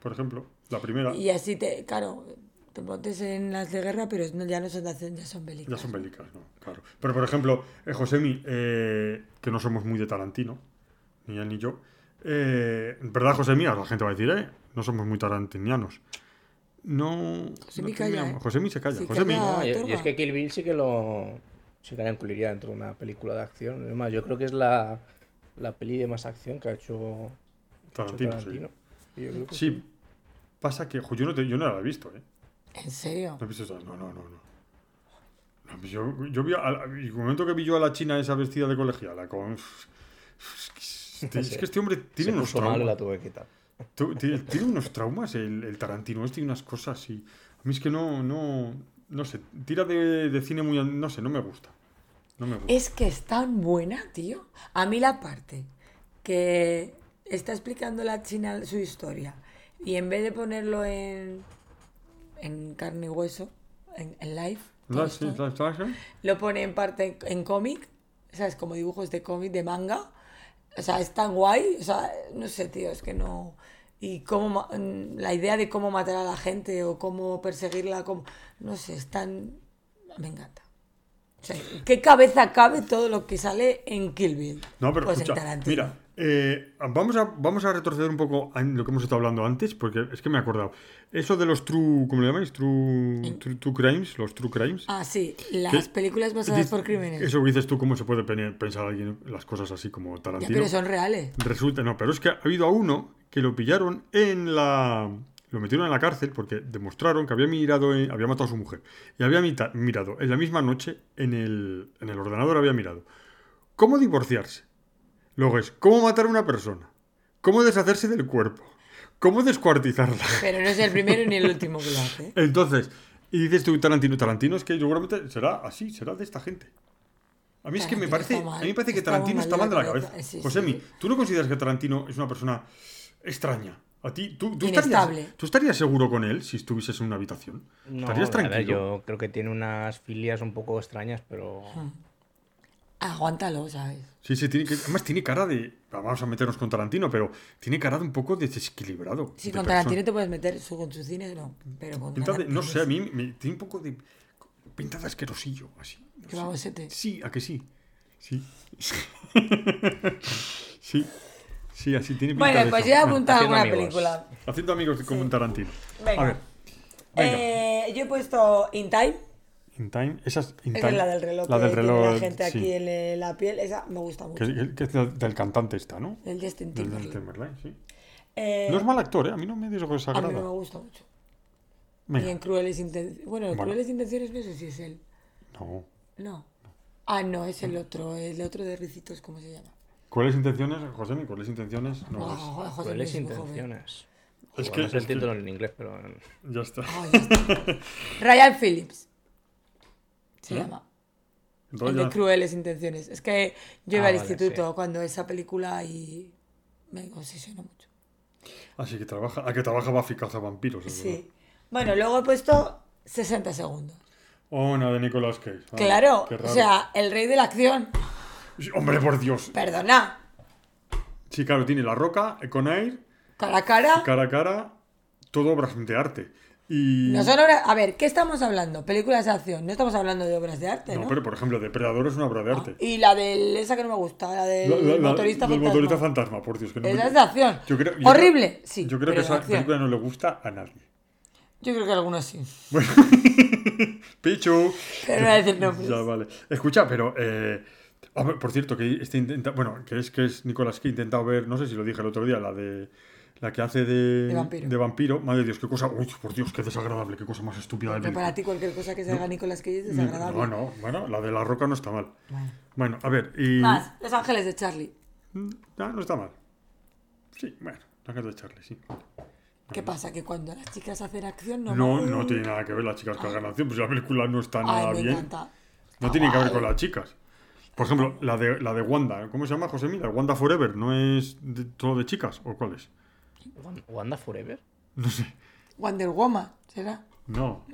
por ejemplo, la primera. y así te, claro, te montes en las de guerra, pero no- ya no son de ya son bélicas. Ya son bélicas, ¿no? Claro. Pero, por ejemplo, eh, Josemi, eh, que no somos muy de Tarantino, ni él ni yo. Eh, en verdad, Josemi, la gente va a decir, eh, no somos muy tarantinianos. No. Josemi no calla. ¿eh? Josemi se calla. Sí, Josemi. calla. No, es que Kill Bill sí que lo. Sí que la incluiría dentro de una película de acción. Además, yo creo que es la, la peli de más acción que ha hecho Tarantino, Tarantino. Y yo creo que sí. Sí. Pasa que, jo, yo no, te- yo no la he visto, ¿eh? ¿En serio? No he visto esa- No, no, no. no. Pues yo, yo vi. A, la- el momento que vi yo a la china esa vestida de colegiala con. Es que, es que este hombre tiene se unos puso mal y traumas. la tuve que quitar. Tiene, tiene unos traumas el, el Tarantino, este tiene unas cosas y a mí es que no, no, no sé, tira de, de cine muy, no sé, no me gusta, no me gusta. Es que es tan buena, tío. A mí la parte que está explicando la china su historia y en vez de ponerlo en, en carne y hueso, en, en live, todo ¿La- sí, esto, la- la- la- lo pone en parte en, en cómic, ¿sabes? Como dibujos de cómic, de manga. O sea, es tan guay. O sea, no sé, tío, es que no. Y cómo mm, la idea de cómo matar a la gente o cómo perseguirla, cómo, no sé, es tan. Me encanta. O sea, ¿qué cabeza cabe todo lo que sale en Kill Bill? No, pero Pues escucha, mira, eh, vamos, a, vamos a retroceder un poco a lo que hemos estado hablando antes, porque es que me he acordado. Eso de los true, ¿cómo le llamáis? True, true, true crimes, los true crimes. Ah, sí, las películas basadas por crímenes. Eso dices tú, ¿cómo se puede pe- pensar alguien las cosas así como Ya, Tarantino? pero son reales. Resulta, no, pero es que ha habido a uno que lo pillaron en la. Lo metieron en la cárcel porque demostraron que había mirado, en- había matado a su mujer. Y había mita- mirado en la misma noche en el, en el ordenador, había mirado cómo divorciarse. Luego es cómo matar a una persona. Cómo deshacerse del cuerpo. Cómo descuartizarla. Pero no es el primero ni el último que lo hace. Entonces, y dices tú, Tarantino, Tarantino es que seguramente será así, será de esta gente. A mí es que me parece, a mí me parece que Tarantino está mal de la cabeza. sí, Josemi, sí. ¿tú no consideras que Tarantino es una persona extraña? A ti, tú, tú estarías. ¿tú estarías seguro con él si estuvieses en una habitación? No, ¿Estarías tranquilo? yo creo que tiene unas filias un poco extrañas, pero. Aguántalo, ¿sabes? Sí, sí, tiene que, además tiene cara de... Vamos a meternos con Tarantino, pero tiene cara de un poco desequilibrado. Sí, de con persona. Tarantino te puedes meter, su, con su cine no. Pero con Pinta de- no sé, a mí me, tiene un poco de... Pinta de asquerosillo, así. no Qué sé. babosete. Sí, a que sí. Sí. sí. Sí, así tiene pinta Bueno, de pues eso. yo he apuntado haciendo alguna amigos. película. Haciendo amigos como un Tarantino. Venga. A ver. Venga. Eh, yo he puesto In Time. In Time, esa es In Esa Time. es la del reloj. La que del tiene reloj. La gente sí. aquí en eh, la piel. Esa me gusta mucho. Que, es del, del cantante esta, ¿no? El Justin Del Timberlake. Timberlake, sí. Eh, No es mal actor, ¿eh? A mí no me a mí no me gusta mucho. Venga. Y en Crueles Intenciones. Bueno, en Bueno. Crueles Intenciones no sé si es él. No. No. Ah, no, es el otro. El otro de Ricitos, ¿cómo se llama? ¿Cuáles intenciones, José? ¿Cuáles intenciones? No José ¿Cuáles intenciones? Es que- no sé el es que- título en inglés, pero. Ya está. Ah, ya está. Ryan Phillips. Se ¿Eh? llama. El de Crueles Intenciones. Es que yo iba Ah, al vale, instituto sí. cuando esa película y me obsesionó mucho. Así que trabaja, a que trabaja Buffy vampiros. es verdad. Sí. Bueno, luego he puesto 60 segundos. Oh, una de Nicolas Cage. Ah, Claro, o sea, el rey de la acción. Hombre, por Dios. Perdona, Sí, claro, tiene La Roca, Con Air, cara a cara. cara a cara, todo obras de arte. Y... No son obras- A ver, ¿qué estamos hablando? Películas de acción. No estamos hablando de obras de arte, ¿no? No, pero por ejemplo, Depredador es una obra de arte. Y la de esa que no me gusta, la del La- la- la- motorista del fantasma. motorista fantasma, por Dios. Que no me- Esa es de acción. Yo creo- yo Horrible, creo- sí. Yo creo que esa película no le gusta a nadie. Yo creo que algunos sí. Bueno, Pichu. Pero no voy a decir nombres. Ya, vale. Escucha, pero. Eh, por cierto, que este intenta. Bueno, que es que es Nicolás que he intentado ver, no sé si lo dije el otro día, la de. La que hace de, De vampiro. de vampiro. Madre de Dios, qué cosa. Uy, por Dios, qué desagradable, qué cosa más estúpida de película. para ti cualquier cosa que se haga Nicolas Cage es desagradable. No, no, bueno, la de la roca no está mal. Bueno. Bueno, a ver, y. Más, Los Ángeles de Charlie. Mm, ah, no está mal. Sí, bueno, la cara de Charlie, sí. ¿Qué pasa? Que cuando las chicas hacen acción no No, van- no tiene nada que ver las chicas que hagan acción, pues la película no está nada Ay, me bien. encanta. No tiene que ver con las chicas. Por ejemplo, la de, la de Wanda, ¿cómo se llama, José Mira? Wanda Forever, ¿no es de, todo de chicas? ¿O cuál es? Wan- ¿Wanda Forever? No sé. Wonder Woman, ¿será? No.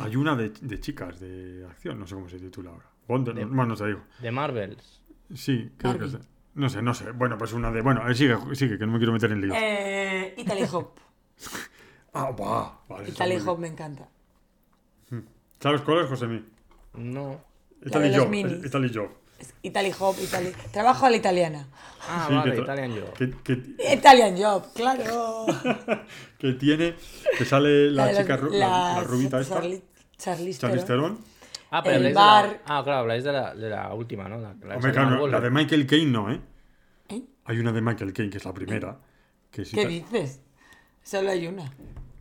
Hay una de, de chicas de acción, no sé cómo se titula ahora. Wonder, De- bueno, no te digo. De Marvels. Sí, creo que es. No sé, no sé. Bueno, pues una de. Bueno, eh, sigue, sigue, que no me quiero meter en líos. Eh, Italy Hop. Ah, va. Vale, Italy Hop me encanta. ¿Sabes cuál es, José Mí? No. Italy Job. Italy Job. Es Italy Hop, Italy... Trabajo a la italiana. Ah, Sí, vale, Italian Job. Que, que, Italian Job, claro. que tiene. Que sale la, chica, ru- la, la rubita esta. Charli- Charlize Theron. Ah, pero El habláis bar- de la... Ah, claro, habláis de la, de la última, ¿no? La, Hombre, claro, la de. Michael Caine no, ¿eh? ¿Eh? Hay una de Michael Caine, que es la primera. Que es ¿Qué dices? Solo hay una.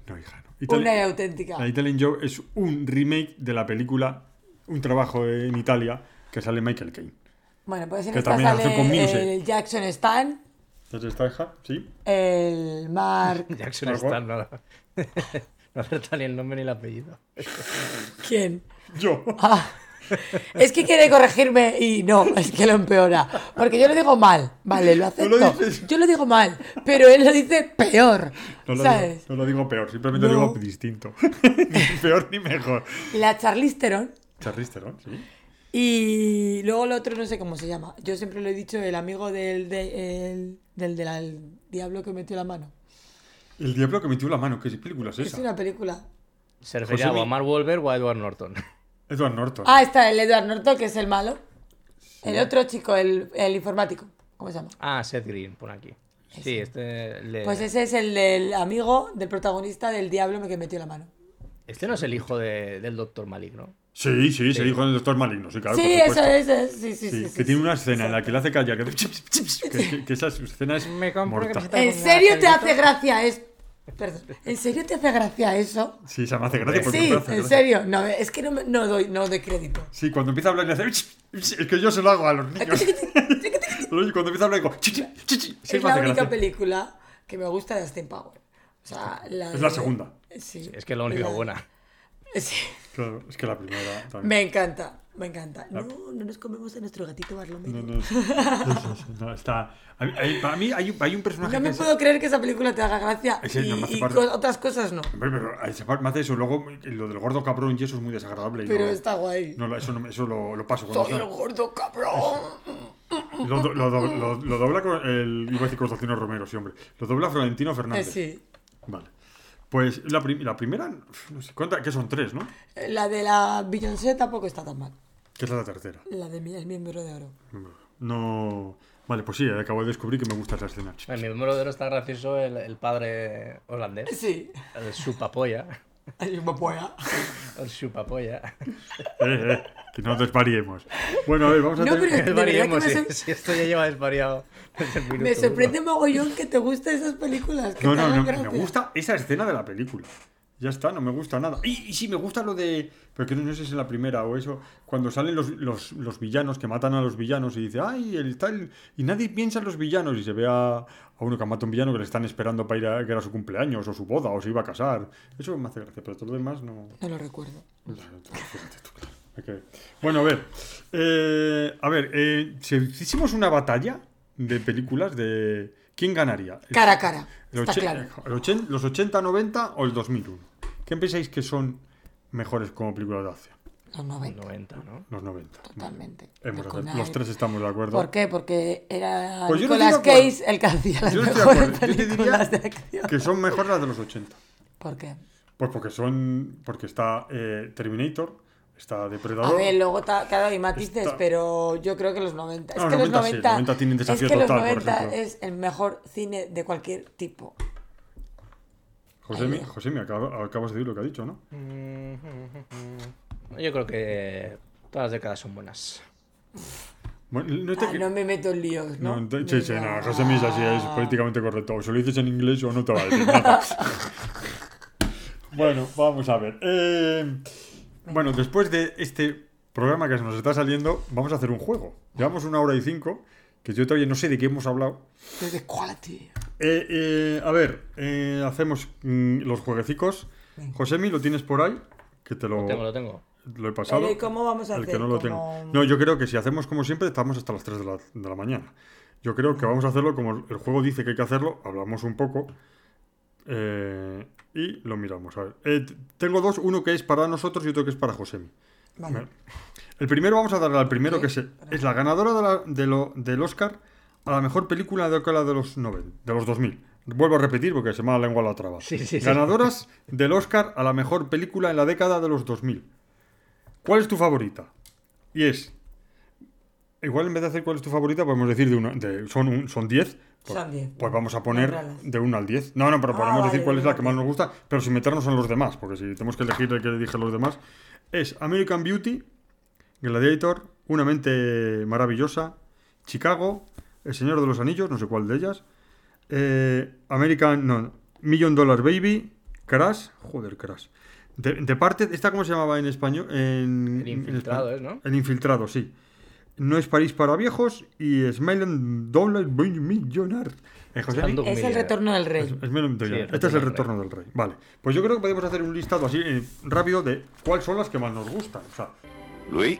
No, hija, no. Itali- Una y auténtica. La Italian Job es un remake de la película, un trabajo en Italia, que sale Michael Caine. Bueno, pues en Que esta también sale con el Jackson Stan, está hija, sí. el Mark... Jackson. Stan, no. no acerta ni el nombre ni el apellido. ¿Quién? Yo. Ah, es que quiere corregirme y no, es que lo empeora. Porque yo lo digo mal, vale, lo acepto. lo dices. Yo lo digo mal, pero él lo dice peor. No lo, ¿Sabes? digo, no lo digo peor, simplemente No. lo digo distinto. ni peor ni mejor. La Charlize Theron Charlize Theron, sí. Y luego el otro no sé cómo se llama. Yo siempre lo he dicho, el amigo del, de- el- del, del al- diablo que metió la mano. El diablo que metió la mano, ¿qué película es Es esa? una película. Se refería José a Mark Wahlberg o a Edward Norton. Edward Norton. Ah, está el Edward Norton, que es el malo. El otro chico, el, el informático. ¿Cómo se llama? Ah, Seth Green, por aquí. Sí, este... Pues ese es el del amigo del protagonista del diablo que metió la mano. Este no es el hijo de- del Doctor Maligno. Sí, sí, se dijo en el Doctor Maligno, sí, claro. sí, por eso supuesto. es, es, sí, sí, Sí, sí. que sí, tiene sí. una escena en la que le hace callar, que, que, que- que esa escena es mortal. ¿En serio te hace gracia eso? Perdón, ¿en serio te hace gracia eso? Sí, esa me hace gracia porque Sí, me hace en gracia. serio. No, es que no, me- no doy, no doy crédito. Sí, cuando empieza a hablar y hace... Es que yo se lo hago a los niños. Oye, cuando empieza a hablar digo... Es la única gracia. película que me gusta de Austin Power. O sea, la Es la segunda. Sí. Es que es la única La- buena. Sí. Claro, es que la primera también. Me encanta, me encanta. No, no nos comemos a nuestro gatito Barlomeno. No, no, sí, sí, sí, no, está... hay- para mí hay, un- hay un personaje No me que es- puedo creer que esa película te haga gracia y, no y parte- otras cosas no. Pero me hace eso. Luego, lo del gordo cabrón y eso es muy desagradable. Pero no- está guay. no, eso, eso lo, lo paso. Cuando Soy el está- gordo cabrón. lo, do- lo do- lo- lo dobla con el. Iba a decir Constantino Romero, sí, hombre. Lo dobla Florentino Eh, Fernández. sí. Vale. Pues la, prim- la primera, no sé, ¿cuánta? Que son tres, ¿no? La de la Beyoncé tampoco está tan mal. Que es la tercera. La de mi- el miembro de oro. No. Vale, pues sí, acabo de descubrir que me gusta esa escena. En mi número de oro está gracioso el, el padre holandés. Sí. El chupapolla. Pueda. El chupapolla. Eh, eh, que no desvariemos. Bueno, a ver, vamos a No, tener- pero- que Desvariemos, me si, sor- si esto ya lleva desvariado desde el minuto Me sorprende uno. mogollón que te gusten esas películas. Que No, no, no, gracia. me gusta esa escena de la película. Ya está, no me gusta nada. Y, y sí, me gusta lo de. Pero que no sé si es en la primera o eso. Cuando salen los, los, los villanos que matan a los villanos y dice, ay, el tal. Y nadie piensa en los villanos. Y se ve a, a uno que mata a un villano que le están esperando para ir a que era su cumpleaños o su boda o se iba a casar. Eso me hace gracia, pero todo lo demás no. No lo recuerdo. Fíjate tú, claro. Bueno, a ver. eh, a ver, eh, si hiciésemos una batalla de películas de... ¿Quién ganaría? Cara a cara. Está claro. ¿Los 80, 90 o el 2001? ¿Quién pensáis que son mejores como películas de acción? Los 90. 90, ¿no? Los 90. Totalmente. Hemos- los tres estamos de acuerdo. ¿Por qué? Porque era Pues yo no Nicolas estoy de acuerdo. Cage el que hacía las Yo no estoy de mejores acuerdo. Yo te diría películas de acción. Que son mejores las de los 80. ¿Por qué? Pues porque son. Porque está eh, Terminator, está A Depredador. ver, luego, ta- claro, hay matices, Está- pero yo creo que los 90. Es No, que los 90 sí, 90, 90 tienen desafío es que los total, por 90 ejemplo. es el mejor cine de cualquier tipo. Josemi, acaba- acabas de decir lo que ha dicho, ¿no? Yo creo que todas las décadas son buenas. Bueno, no te- Ah, no me meto en líos, ¿no? no, te- sí, sí, Venga. no, Josemi es así, es políticamente correcto. O se lo dices en inglés o no te va a decir nada. bueno, vamos a ver. Eh, bueno, después de este programa que se nos está saliendo, vamos a hacer un juego. Llevamos una hora y cinco, que yo todavía no sé de qué hemos hablado. Desde quality. Eh, eh, a ver, eh, hacemos mm, los jueguecicos. Josemi, ¿lo tienes por ahí? Que te lo, Lo tengo, lo tengo. lo he pasado. ¿y cómo vamos a El hacer? que no lo tengo. No, yo creo que si hacemos como siempre, estamos hasta las 3 de la, de la mañana. Yo creo que vamos a hacerlo como el juego dice que hay que hacerlo. Hablamos un poco. eh, y lo miramos. A ver. Eh, t- tengo dos, uno que es para nosotros y otro que es para Josemi. Vale. El primero vamos a darle al primero que es, es la ganadora de la- de lo- del Oscar a la mejor película de década de los 90, de los 2000. Vuelvo a repetir porque se me ha la lengua la traba. Sí, sí, sí. Ganadoras del Oscar a la mejor película en la década de los 2000. ¿Cuál es tu favorita? Y es... Igual en vez de hacer cuál es tu favorita, podemos decir de una... de- son un- son 10. pues, Son 10. Pues vamos a poner de 1 al 10. No, no, pero Ah, podemos decir cuál es la que más nos gusta, pero sin meternos en los demás, porque si tenemos que elegir el que dije los demás, es American Beauty, Gladiator, Una mente maravillosa, Chicago, El Señor de los Anillos, no sé cuál de ellas, eh, American, no, Million Dollar Baby, Crash, joder, Crash. De, de parte, ¿esta cómo se llamaba en español? En, El en infiltrado, español. ¿es, no? El infiltrado, sí. No es París para viejos y Smiling Dollar Baby Millionaire. Eh, José. Es el retorno del es, rey. es Sí, este es el retorno del retorno del rey. Vale. Pues yo creo que podemos hacer un listado así eh, rápido de cuáles son las que más nos gustan. O sea, Luis,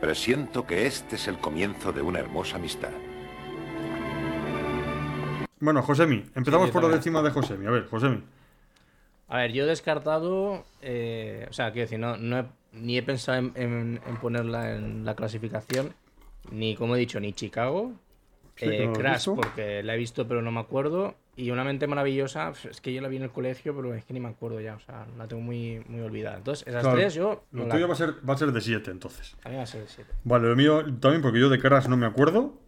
presiento que este es el comienzo de una hermosa amistad. bueno, Josemi, empezamos Sí, por la décima de Josemi. A ver, Josemi. A ver, yo he descartado. eh, o sea, quiero decir, no, no he- ni he pensado en, en- en ponerla en la clasificación. Ni, como he dicho, ni Chicago. Sí, eh, no Crash, porque la he visto, pero no me acuerdo. Y una mente maravillosa, es que yo la vi en el colegio, pero es que ni me acuerdo ya. O sea, la tengo muy, muy olvidada. Entonces, esas Claro, tres yo. Lo la- tuyo va a ser, va a ser de 7, entonces. A mí va a ser de siete. Vale, lo mío también, porque yo de Crash no me acuerdo.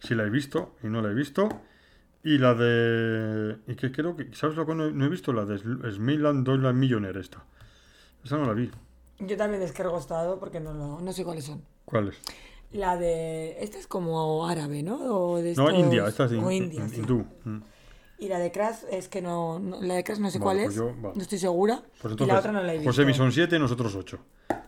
Si la he visto y no la he visto. Y la de. Y que creo que. ¿Sabes lo que no, no he visto? La de Smiland Dollar Millionaire, esta. Esa no la vi. Yo también descargo estado porque no, lo- no sé cuáles son. ¿Cuál es? La de. Esta es como árabe, ¿no? O de No, estos- India, esta es de o in- India, in- sí. hindú. Mm. Y la de Crash es que no, no- La de Crash no sé Vale, cuál pues es. yo- vale. No estoy segura. Pues y la otra no la he visto. Josemi son 7 y nosotros 8.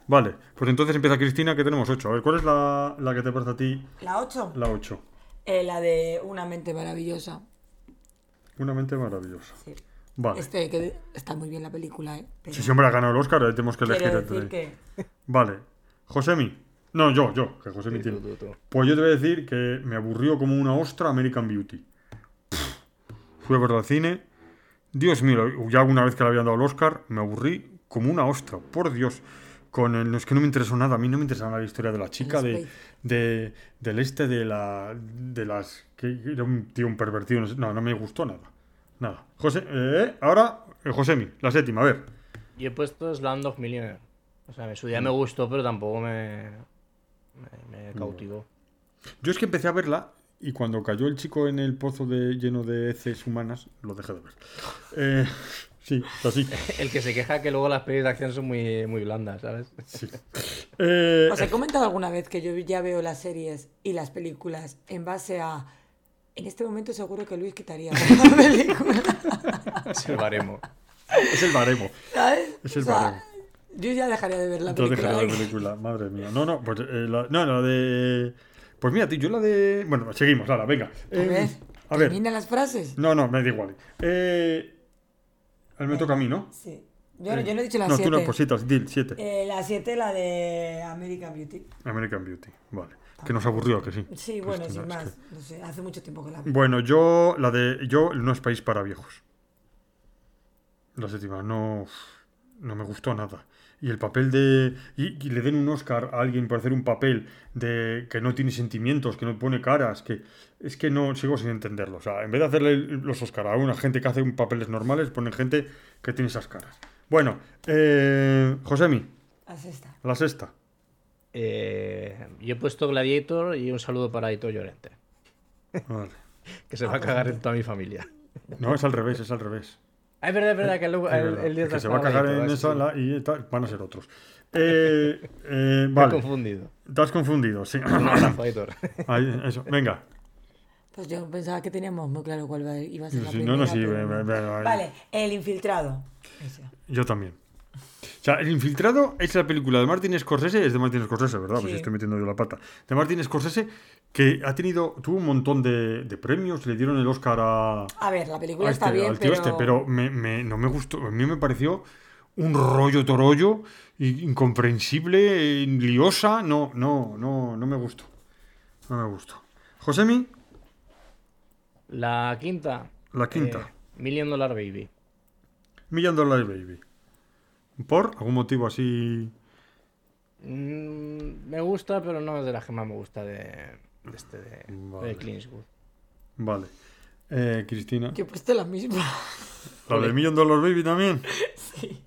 Vale, pues entonces empieza Cristina, que tenemos 8. A ver, ¿cuál es la, la que te parece a ti La 8. la 8? la de Una mente maravillosa. Una mente maravillosa. Sí. Vale. Este, que está muy bien la película, ¿eh? Pero Si siempre ha ganado el Oscar, ahí tenemos que elegir entre. decir que. Vale. Josemi. No, yo, yo, que Josemi Sí, tiene. tú, tú, tú. Pues yo te voy a decir que me aburrió como una ostra American Beauty. Fui a verla al cine. Dios mío, ya una vez que le habían dado el Oscar, me aburrí como una ostra. Por Dios. Con el, es que no me interesó nada. A mí no me interesaba la historia de la chica, de, del este, de la. de las. que era un tío un pervertido. No, no, no me gustó nada. Nada. José, eh, ahora, eh, Josemi, la séptima, a ver. Yo he puesto Slam of Millionaire. O sea, en su día me gustó, pero tampoco me. me, me cautivó. Yo es que empecé a verla y cuando cayó el chico en el pozo de, lleno de heces humanas, lo dejé de ver. Eh, sí, así. El que se queja que luego las pelis de acción son muy, muy blandas, ¿sabes? Sí. Eh, Os he comentado alguna vez que yo ya veo las series y las películas en base a. En este momento seguro que Luis quitaría la película. Es el baremo. es el baremo. ¿Sabes? Es el O sea, baremo. Yo ya dejaría de ver la película. dejé la película, madre mía. No, no, pues eh, la, no, la de. Pues mira, tío, yo la de. Bueno, seguimos, ahora, venga. A Eh, ver, a ver. termina las frases. No, no, me da igual. Eh, a me toca a mí, ¿no? Sí. Yo, no- yo no he dicho la No, tú no, 7. pues citas, Dil, 7. Eh, la 7, la de American Beauty. American Beauty, vale. Que nos aburrió, que sí. Sí, bueno, Cristina, sin es más. No sé, hace mucho tiempo que la vi. Bueno, yo, la de. Yo, no es país para viejos. La séptima, no. No me gustó nada. Y el papel de. Y, y le den un Oscar a alguien por hacer un papel de que no tiene sentimientos, que no pone caras, que. Es que no sigo sin entenderlo. O sea, en vez de hacerle los Oscar a una gente que hace un papeles normales, ponen gente que tiene esas caras. Bueno, eh, Josemi, La sexta. la sexta. Eh, yo he puesto Gladiator y un saludo para Aito Llorente, Vale. que se va a cagar en toda mi familia. No, es al revés, es al revés. Ah, es verdad, es verdad que el, Es el, verdad, el día que se va a cagar en esa sí. la- y tal, van a ser otros. Eh, eh, confundido. te has confundido, sí. Ahí, eso, venga. Pues yo pensaba que teníamos muy claro cuál iba a ser la primera. no, no, sí, pero ve- ve- ve- Vale, El Infiltrado. Yo también. O sea, El Infiltrado es la película de Martin Scorsese, es de Martin Scorsese, ¿verdad? Pues Sí. estoy metiendo yo la pata. De Martin Scorsese, que ha tenido, tuvo un montón de, de premios, le dieron el Oscar a, A ver, la película a está este, bien, al tío pero... este, pero me, me- no me gustó, a mí me pareció un rollo torollo, incomprensible, liosa, no, no, no, no me gustó. No me gustó. Josemi, La quinta. La quinta. eh, Million Dollar Baby. Million Dollar Baby. ¿Por algún motivo así? Mm, me gusta, pero no es de las que más me gusta de, de este de, Vale. de Clint Eastwood. Vale. Eh, Cristina. Yo he puesto la misma. ¿La de Million Dollar Baby también? Sí.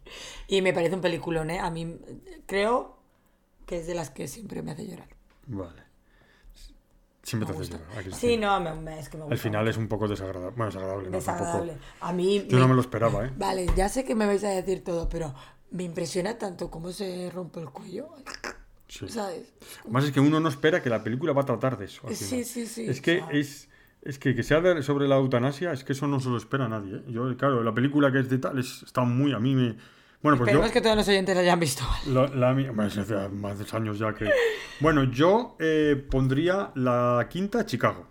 Y me parece un peliculón, ¿eh? A mí creo que es de las que siempre me hace llorar. Vale. Siempre Me te hace gusta. llorar. Sí, no, me- me- es que me gusta. Al final mucho. es un poco desagradable. Bueno, desagradable, no, desagradable. tampoco. A mí... Yo no me lo esperaba, ¿eh? Vale, ya sé que me vais a decir todo, pero me impresiona tanto cómo se rompe el cuello. Sí. ¿Sabes? Más es que uno no espera que la película va a tratar de eso. Sí, sí, sí, Es que es. Es que, que sea de- sobre la eutanasia, es que eso no se lo espera a nadie. ¿eh? Yo, claro, la película que es de tal es- está muy. A mí me. Bueno, pues yo. Esperemos que todos los oyentes la hayan visto. La, la bueno, hace más de años ya que. Bueno, yo eh, pondría la quinta Chicago.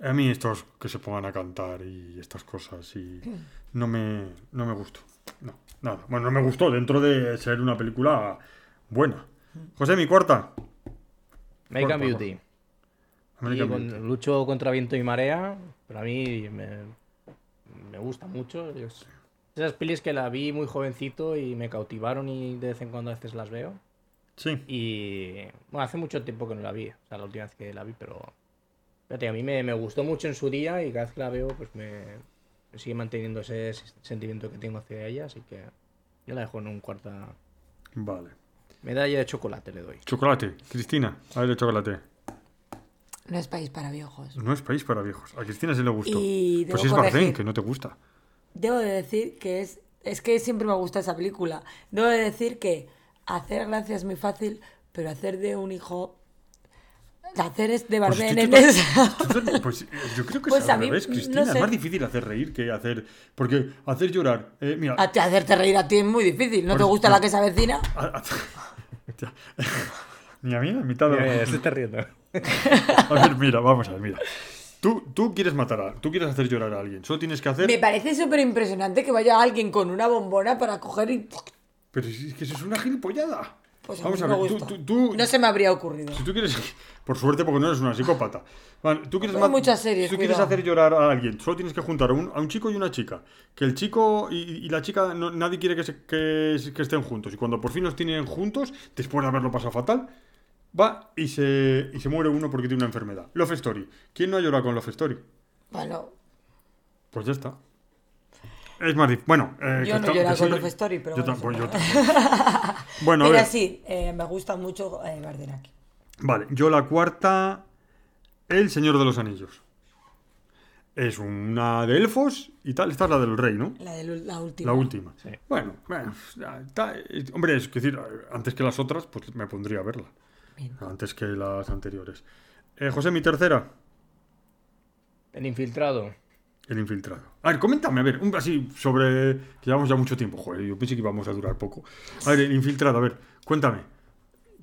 A mí estos que se pongan a cantar y estas cosas y no me no me gustó. No, nada. Bueno, no me gustó dentro de ser una película buena. José, mi cuarta. American favor. Beauty. American con- Beauty. lucho contra viento y marea, pero a mí me, me gusta mucho. Es- esas pelis que la vi muy jovencito y me cautivaron y de vez en cuando a veces las veo. Sí. Y bueno, hace mucho tiempo que no la vi, o sea, la última vez que la vi, pero fíjate, a mí me, me gustó mucho en su día y cada vez que la veo, pues me sigue manteniendo ese sentimiento que tengo hacia ella, así que yo la dejo en un cuarta Vale. medalla de chocolate le doy. Chocolate. Cristina, a ver el chocolate. No es país para viejos. No es país para viejos. A Cristina sí le gustó. Y pues es Barcén, corregir. que no te gusta. Debo de decir que es. Es que siempre me gusta esa película. Debo de decir que hacer gracia es muy fácil, pero hacer de un hijo. Hacer es de Pues Bardem tú- en esa. Pues eh, yo creo que Pues es a al revés, no Cristina. sé. Es más difícil hacer reír que hacer. Porque hacer llorar. eh, mira. A hacerte reír a ti es muy difícil. ¿No Por te eso- gusta la que se avecina? a- a- Ya. Ni a mí, a mitad de la- está riendo. A ver, mira, vamos a ver, mira. Tú, tú quieres matar a. Tú quieres hacer llorar a alguien. Solo tienes que hacer. Me parece súper impresionante que vaya alguien con una bombona para coger y. Pero si es que eso es una gilipollada. Pues a vamos mí a me ver, tú, gusta. tú, tú- No se me habría ocurrido. Si tú quieres, por suerte, porque no eres una psicópata. Vale, tú quieres Hay ma- muchas series, Si tú quieres cuidado. hacer llorar a alguien, solo tienes que juntar a un, a un chico y una chica. Que el chico y, y la chica, no- nadie quiere que, se- que, que estén juntos. Y cuando por fin los tienen juntos, después de haberlo pasado fatal, va y se, y se muere uno porque tiene una enfermedad. Love Story. ¿Quién no ha llorado con Love Story? Bueno, Pues ya está. Es más difícil. Bueno, eh, Yo que no está- lloré que con siempre- Love Story, pero yo bueno, tam- eso yo tampoco. Bueno, a pero ver. sí, eh, me gusta mucho eh, Bardenaki. Vale, yo la cuarta, El Señor de los Anillos. Es una de elfos y tal. Esta es la del rey, ¿no? La, de la última. La última. Sí. Bueno, eh, hombre, es decir, antes que las otras, pues me pondría a verla. Bien. Antes que las anteriores. Eh, José, mi tercera, El infiltrado. El Infiltrado. A ver, coméntame, a ver, un, así sobre. Que llevamos ya mucho tiempo, joder, yo pensé que íbamos a durar poco. A ver, El Infiltrado, a ver, cuéntame.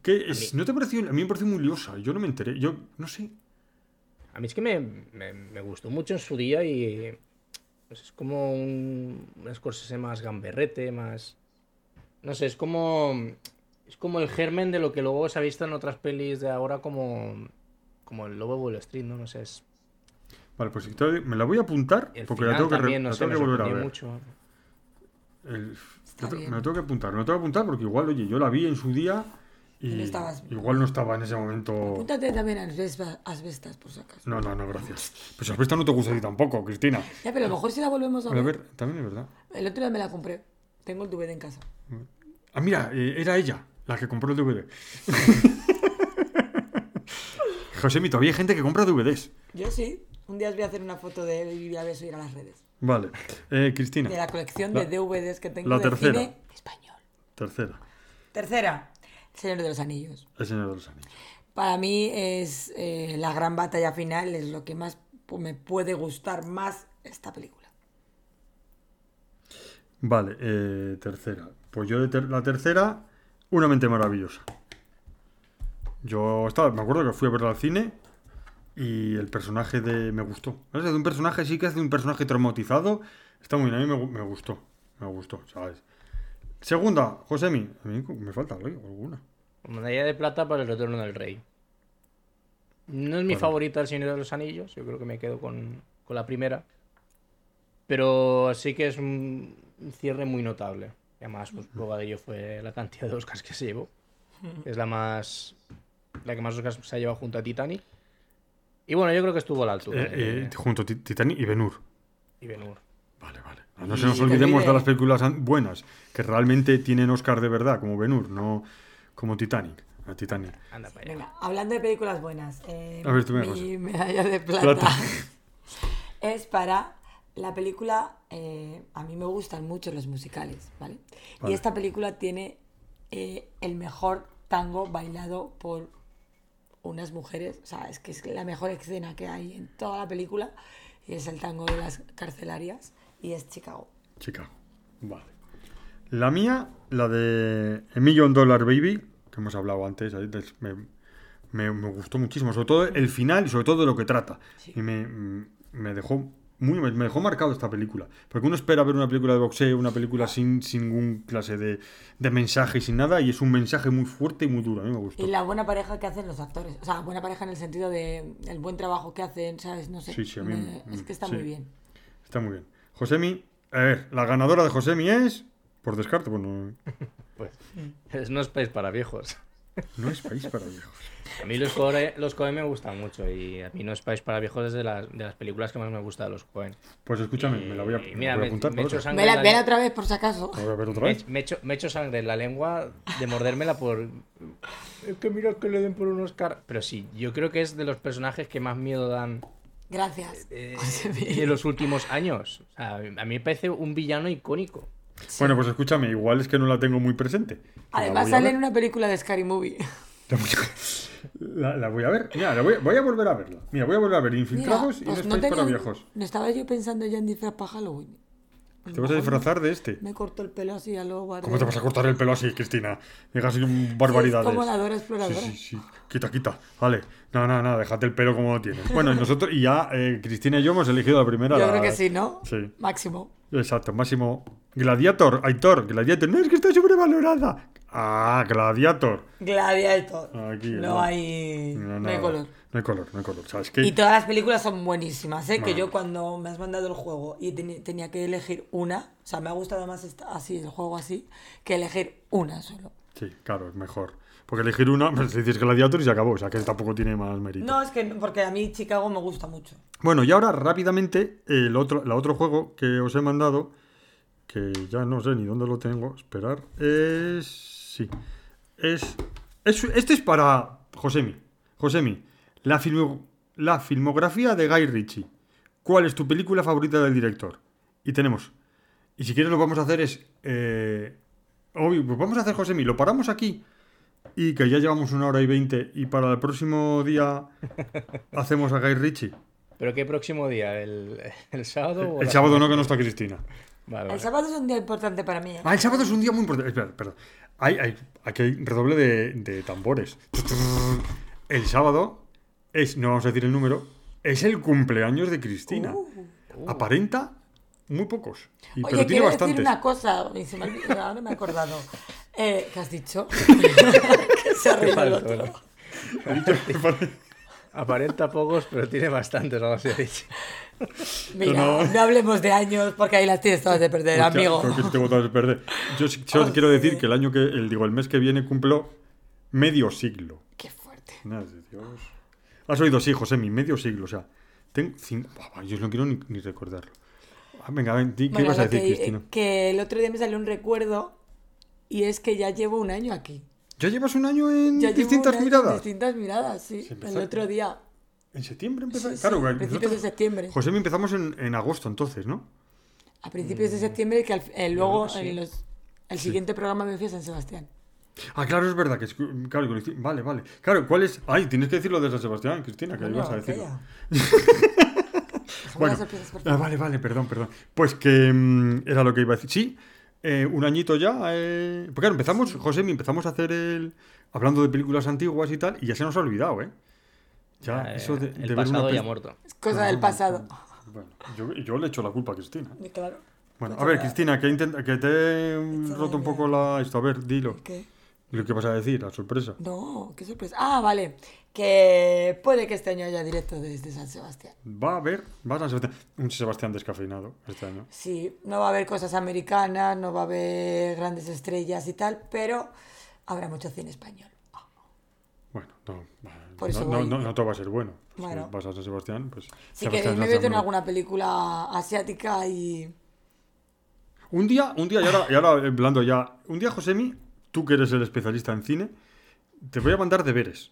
¿Qué es? ¿No te pareció? A mí me pareció muy liosa, yo no me enteré, yo no sé. A mí es que me, me- me gustó mucho en su día y pues es como un, un Scorsese más gamberrete, más... No sé, es como... Es como el germen de lo que luego se ha visto en otras pelis de ahora como... Como el Lobo de Wall Street, ¿no? No sé, es... Vale, pues entonces me la voy a apuntar El porque la tengo que, re- no la sé, tengo que volver a ver. mucho. El- me lo tengo que apuntar, me tengo que apuntar porque igual, oye, yo la vi en su día y no estabas- igual no estaba en ese momento. Apúntate también a Asbestas, Asbestas, por si acaso. No, no, no, gracias. Pues Asbesta no te gusta a ti tampoco, Cristina. Ya, pero a lo mejor si la volvemos a A ver. ver, también es verdad. El otro día me la compré. Tengo el DVD en casa. Ah, mira, eh, era ella la que compró el DVD. José, todavía hay gente que compra DVDs. Yo sí. Un día os voy a hacer una foto de él y voy a ver subir a las redes. Vale. Eh, Cristina, De la colección La- de DVDs que tengo la de tercera. cine español. tercera. Tercera. El Señor de los Anillos. El Señor de los Anillos. Para mí es eh, la gran batalla final, es lo que más me puede gustar más esta película. Vale, eh, tercera. Pues yo de ter- la tercera, Una mente maravillosa. Yo estaba, me acuerdo que fui a verla al cine y el personaje de me gustó. ¿Sabes? De un personaje sí que hace un personaje traumatizado. Está muy bien, a mí me, me gustó. Me gustó, ¿sabes? Segunda, Josemi. A mí me falta algo, alguna. Medalla de plata para el retorno del rey. No es mi Vale. favorita el Señor de los Anillos, yo creo que me quedo con, con la primera. Pero sí que es un cierre muy notable. Y además, pues, prueba de ello fue la cantidad de Oscars que se llevó. Es la más. La que más Oscars se ha llevado junto a Titanic. Y bueno, yo creo que estuvo a la altura. Eh, de- eh, junto a Ti- Titanic y Benur. y Ben-Hur. Vale, vale. No se nos olvidemos olvide- de las películas buenas, que realmente tienen Oscar de verdad, como Benur, no como Titanic. A Titanic. Anda para allá. Venga, hablando de películas buenas, eh, A ver, tú me mi vas. medalla de plata, Plata. es para la película. eh, a mí me gustan mucho los musicales, ¿vale? Vale. Y esta película tiene eh, el mejor tango bailado por unas mujeres. O sea, es que es la mejor escena que hay en toda la película. Y es el tango de las carcelarias. Y es Chicago. Chicago. Vale. La mía, la de A Million Dollar Baby, que hemos hablado antes, me, me- me gustó muchísimo, sobre todo el final y sobre todo de lo que trata. Sí. Y me, me dejó muy me dejó marcado esta película. Porque uno espera ver una película de boxeo, una película sin, sin ningún clase de, de mensaje y sin nada, y es un mensaje muy fuerte y muy duro. A mí me gustó. Y la buena pareja que hacen los actores. O sea, buena pareja en el sentido de el buen trabajo que hacen, ¿sabes? No sé. Sí, sí, a mí es que está sí. muy bien. Está muy bien. Josemi, a ver, la ganadora de Josemi es. Por descarte, bueno, Pues, es no es país para viejos. No es país para viejos. A mí los Coen, los Coen me gustan mucho y a mí no es país para viejos es de las, de las películas que más me gusta de los Coen. Pues escúchame, me la voy a, me mira, la voy a me- apuntar. me echo la le- otra vez por si acaso. La voy a ver otra me, vez. me echo, me echo sangre en la lengua de mordérmela por... Es que mira que le den por un Oscar. Pero sí, yo creo que es de los personajes que más miedo dan Gracias. eh, en los últimos años. O sea, a mí me parece un villano icónico. Bueno, pues escúchame, igual es que no la tengo muy presente. Además sale en una película de Scary Movie. La, la voy a ver. Mira, la voy, voy a volver a verla. Mira, voy a volver a ver Mira, Infiltrados y pues No para viejos. No estaba yo pensando ya en disfraz para Halloween. ¿Te vas a disfrazar de este? Me corto el pelo así a lo guardé. ¿Cómo te vas a cortar el pelo así, Cristina? Digas barbaridades. como la Dora Sí, Exploradora. sí, sí. Quita, quita. Vale. No, no, no, déjate el pelo como lo tienes. Bueno, y nosotros, y ya eh, Cristina y yo hemos elegido la primera. Yo la- creo que sí, ¿no? Sí. Máximo. Exacto, máximo. Gladiator, Aitor, Gladiator. No, es que está sobrevalorada. Ah, Gladiator. Gladiator. Aquí, no, no. hay, no, hay color. No hay color, no hay color. ¿Sabes qué? Y todas las películas son buenísimas, ¿eh? Que yo cuando me has mandado el juego y tenía que elegir una, o sea, me ha gustado más esta- así, el juego así, que elegir una solo. Sí, claro, es mejor. Porque elegir una, pues dices Gladiator y se acabó. O sea, que tampoco tiene más mérito. No, es que no- porque a mí Chicago me gusta mucho. Bueno, y ahora rápidamente, el otro, el otro juego que os he mandado, que ya no sé ni dónde lo tengo, esperar, es... Sí. Es... es este es para Josemi. Josemi, la, filmo- la filmografía de Guy Ritchie. ¿Cuál es tu película favorita del director? Y tenemos... Y si quieres lo que vamos a hacer es... Eh, obvio, pues vamos a hacer Josemi, lo paramos aquí y que ya llevamos una hora y veinte y para el próximo día hacemos a Guy Ritchie. ¿Pero qué próximo día? ¿El, el sábado? o El sábado no, que no está Cristina. Vale, El vale. sábado es un día importante para mí. ¿eh? Ah, el sábado es un día muy importante. Espera, perdón. Hay, hay, aquí hay redoble de, de tambores. El sábado es, no vamos a decir el número, es el cumpleaños de Cristina. Uh. Aparenta muy pocos. Y, Oye, pero tiene quiero bastantes. decir una cosa, y se me olvidó, ahora me he acordado. Eh, ¿Qué has dicho? que se ha reído el otro. Aparenta pocos, pero tiene bastantes, algo así dicho. Mira, No. no. hablemos de años porque ahí las tienes todas de perder, Hostia, amigo. creo que sí tengo todas de perder. Yo sí- solo quiero decir que el año que, el, digo, el mes que viene cumplo medio siglo. Qué fuerte. Madre de Dios. Has oído, sí, José, mi medio siglo. O sea, tengo cinco. Yo no quiero ni, ni recordarlo. Ah, venga, ven, ¿qué Bueno, ibas a decir, que, Cristina? que el otro día me salió un recuerdo y es que ya llevo un año aquí. ¿Ya llevas un año en Ya llevo distintas un año en miradas? distintas miradas, sí. El otro día. ¿En septiembre empezaste? Sí, claro, sí, que principios nosotros- de septiembre. José, me empezamos en, en agosto entonces, ¿no? A principios Mm. de septiembre que al- eh, luego en los- el siguiente programa me fui a San Sebastián. Ah, claro, es verdad que es, claro, hici- vale, vale. Claro, ¿cuál es? Ay, tienes que decirlo de San Sebastián, Cristina, que Bueno, ibas a decirlo. Bueno, las sorpresas, por ah, vale, vale, perdón, perdón. Pues que mm, era lo que iba a decir. Sí, eh, un añito ya. Eh... Porque claro, empezamos, José, empezamos a hacer el. Hablando de películas antiguas y tal, y ya se nos ha olvidado, ¿eh? Ya, Eh, eso de, de el ver una pasado peli- ya muerto. Es cosa del pasado. Bueno, yo, yo le echo la culpa a Cristina. Claro. Bueno, a Pues ver, nada. Cristina, que, intenta- que te he roto un poco la. Esto, a ver, dilo. ¿Qué? Lo que vas a decir, la sorpresa. No, qué sorpresa. Ah, vale. Que puede que este año haya directo desde San Sebastián. Va a haber. Va a San Sebastián. Un Sebastián descafeinado este año. Sí, no va a haber cosas americanas, no va a haber grandes estrellas y tal, pero habrá mucho cine español. Bueno, no, Por no, eso no, voy. no, no todo va a ser bueno. Pues Bueno. Si vas a San Sebastián, pues. Si queréis me meto en alguna película asiática y... Un día, un día, y ahora, y ahora hablando ya, un día, Josemi, tú que eres el especialista en cine, te voy a mandar deberes.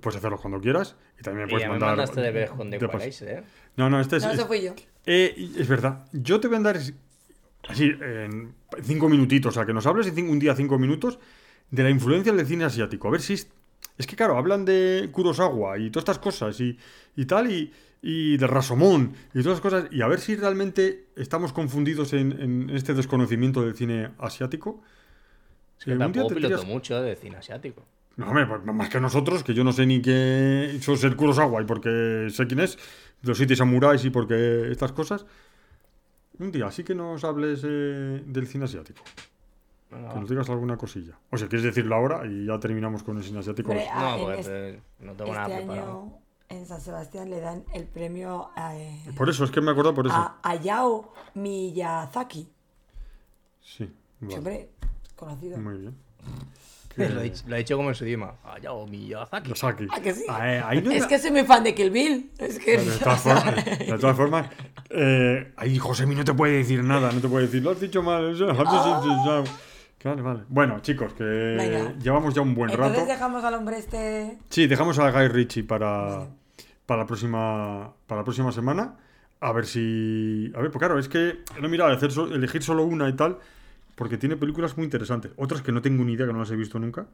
Puedes hacerlos cuando quieras y también me Y puedes ya me mandar. mandaste de ver con The de ¿eh? No, no, este es. No, es- eso fui yo. eh, es verdad. Yo te voy a mandar es- así, en cinco minutitos, o sea, que nos hables en un día cinco minutos de la influencia del cine asiático. A ver si es. Es que, claro, hablan de Kurosawa y todas estas cosas y, y tal, y, y de Rasomón y todas las cosas, y a ver si realmente estamos confundidos en, en este desconocimiento del cine asiático. Eh, un día piloto mucho de cine asiático. no, hombre, pues más que nosotros, que yo no sé ni qué eso es el Kurosawa y porque sé quién es, los siete samuráis y porque estas cosas. Un día, así que nos hables eh, del cine asiático. Que nos digas alguna cosilla. O sea, quieres decirlo ahora y ya terminamos con el cine asiático. Hombre, No, pues este- eh, no tengo Este nada preparado. año en San Sebastián le dan el premio a, eh, Por eso, es que me acuerdo por eso. a Hayao Miyazaki. Sí, vale. Hombre, conocido. Muy bien. Lo ha dicho- lo ha dicho como en su idioma. Hayao Miyazaki. Miyazaki. ¿A que sí? Ah, eh, no Es que soy muy fan de Kill Bill. Es que... De todas formas, de todas formas eh, ahí Josemi no te puede decir nada, no te puede decir, lo has dicho mal. eso, Vale, vale. Bueno, chicos, que Venga. llevamos ya un buen Entonces rato. dejamos al hombre este... Sí, dejamos a Guy Ritchie para, para, la próxima, para la próxima semana. A ver si. A ver, pues claro, es que no mira, hacer so- elegir solo una y tal, porque tiene películas muy interesantes. Otras que no tengo ni idea, que no las he visto nunca.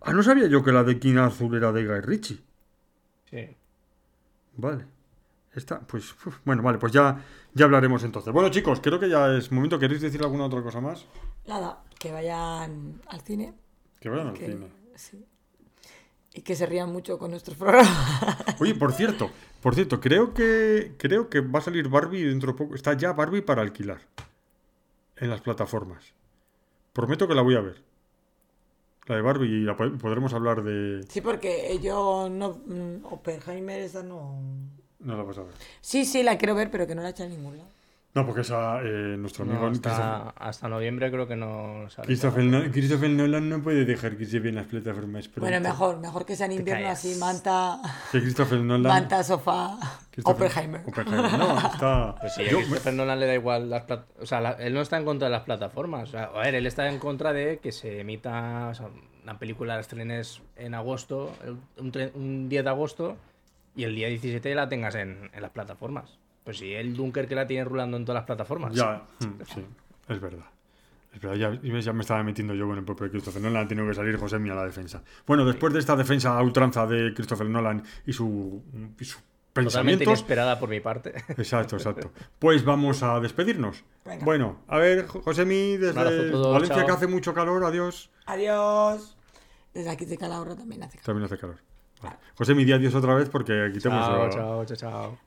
Ah, no sabía yo que la de King Azul era de Guy Ritchie. Sí. Vale. Esta, pues, uf, bueno, vale, pues ya, ya hablaremos entonces. Bueno, chicos, creo que ya es momento. ¿Queréis decir alguna otra cosa más? Nada, que vayan al cine. Que vayan al que- cine. sí. Y que se rían mucho con nuestros programas. Oye, por cierto, por cierto, creo que creo que va a salir Barbie dentro de poco. Está ya Barbie para alquilar en las plataformas. Prometo que la voy a ver. La de Barbie y la po- podremos hablar de. Sí, porque yo no... mm, Oppenheimer esa no... No la vas a ver. Sí, sí, la quiero ver, pero que no la he hecho en ningún lado. No, porque esa eh, nuestro amigo No, Christopher, hasta, hasta noviembre creo que no sale. Christopher, No- Christopher Nolan no puede dejar que se vean las plataformas. pronto. Bueno, mejor, mejor que sea en invierno así, manta, Que Christopher Nolan. manta, sofá, Oppenheimer. Oppenheimer. No, está. Pues sí, a yo- Christopher Nolan le da igual las plat- O sea, la- él no está en contra de las plataformas. O sea, a ver, él está en contra de que se emita o sea, una película, la estrenes en agosto, un, tre- un 10 de agosto, y el día 17 la tengas en, en las plataformas. Pues sí, el Dunker que la tiene rulando en todas las plataformas. Ya, mm, sí, es verdad. Es verdad, ya, ya me estaba metiendo yo con el propio Christopher Nolan, ha tenido que salir José a la defensa. Bueno, después de esta defensa a ultranza de Christopher Nolan y su, y sus Totalmente inesperada por mi parte. Exacto, exacto. Pues vamos a despedirnos. Venga. Bueno, a ver, Josemi, desde todos, Valencia chao. que hace mucho calor, adiós. Adiós. Desde aquí de Calahorra también hace calor. También hace calor. Vale. Josemi, di adiós otra vez porque aquí te hemos chao, chao, chao, chao.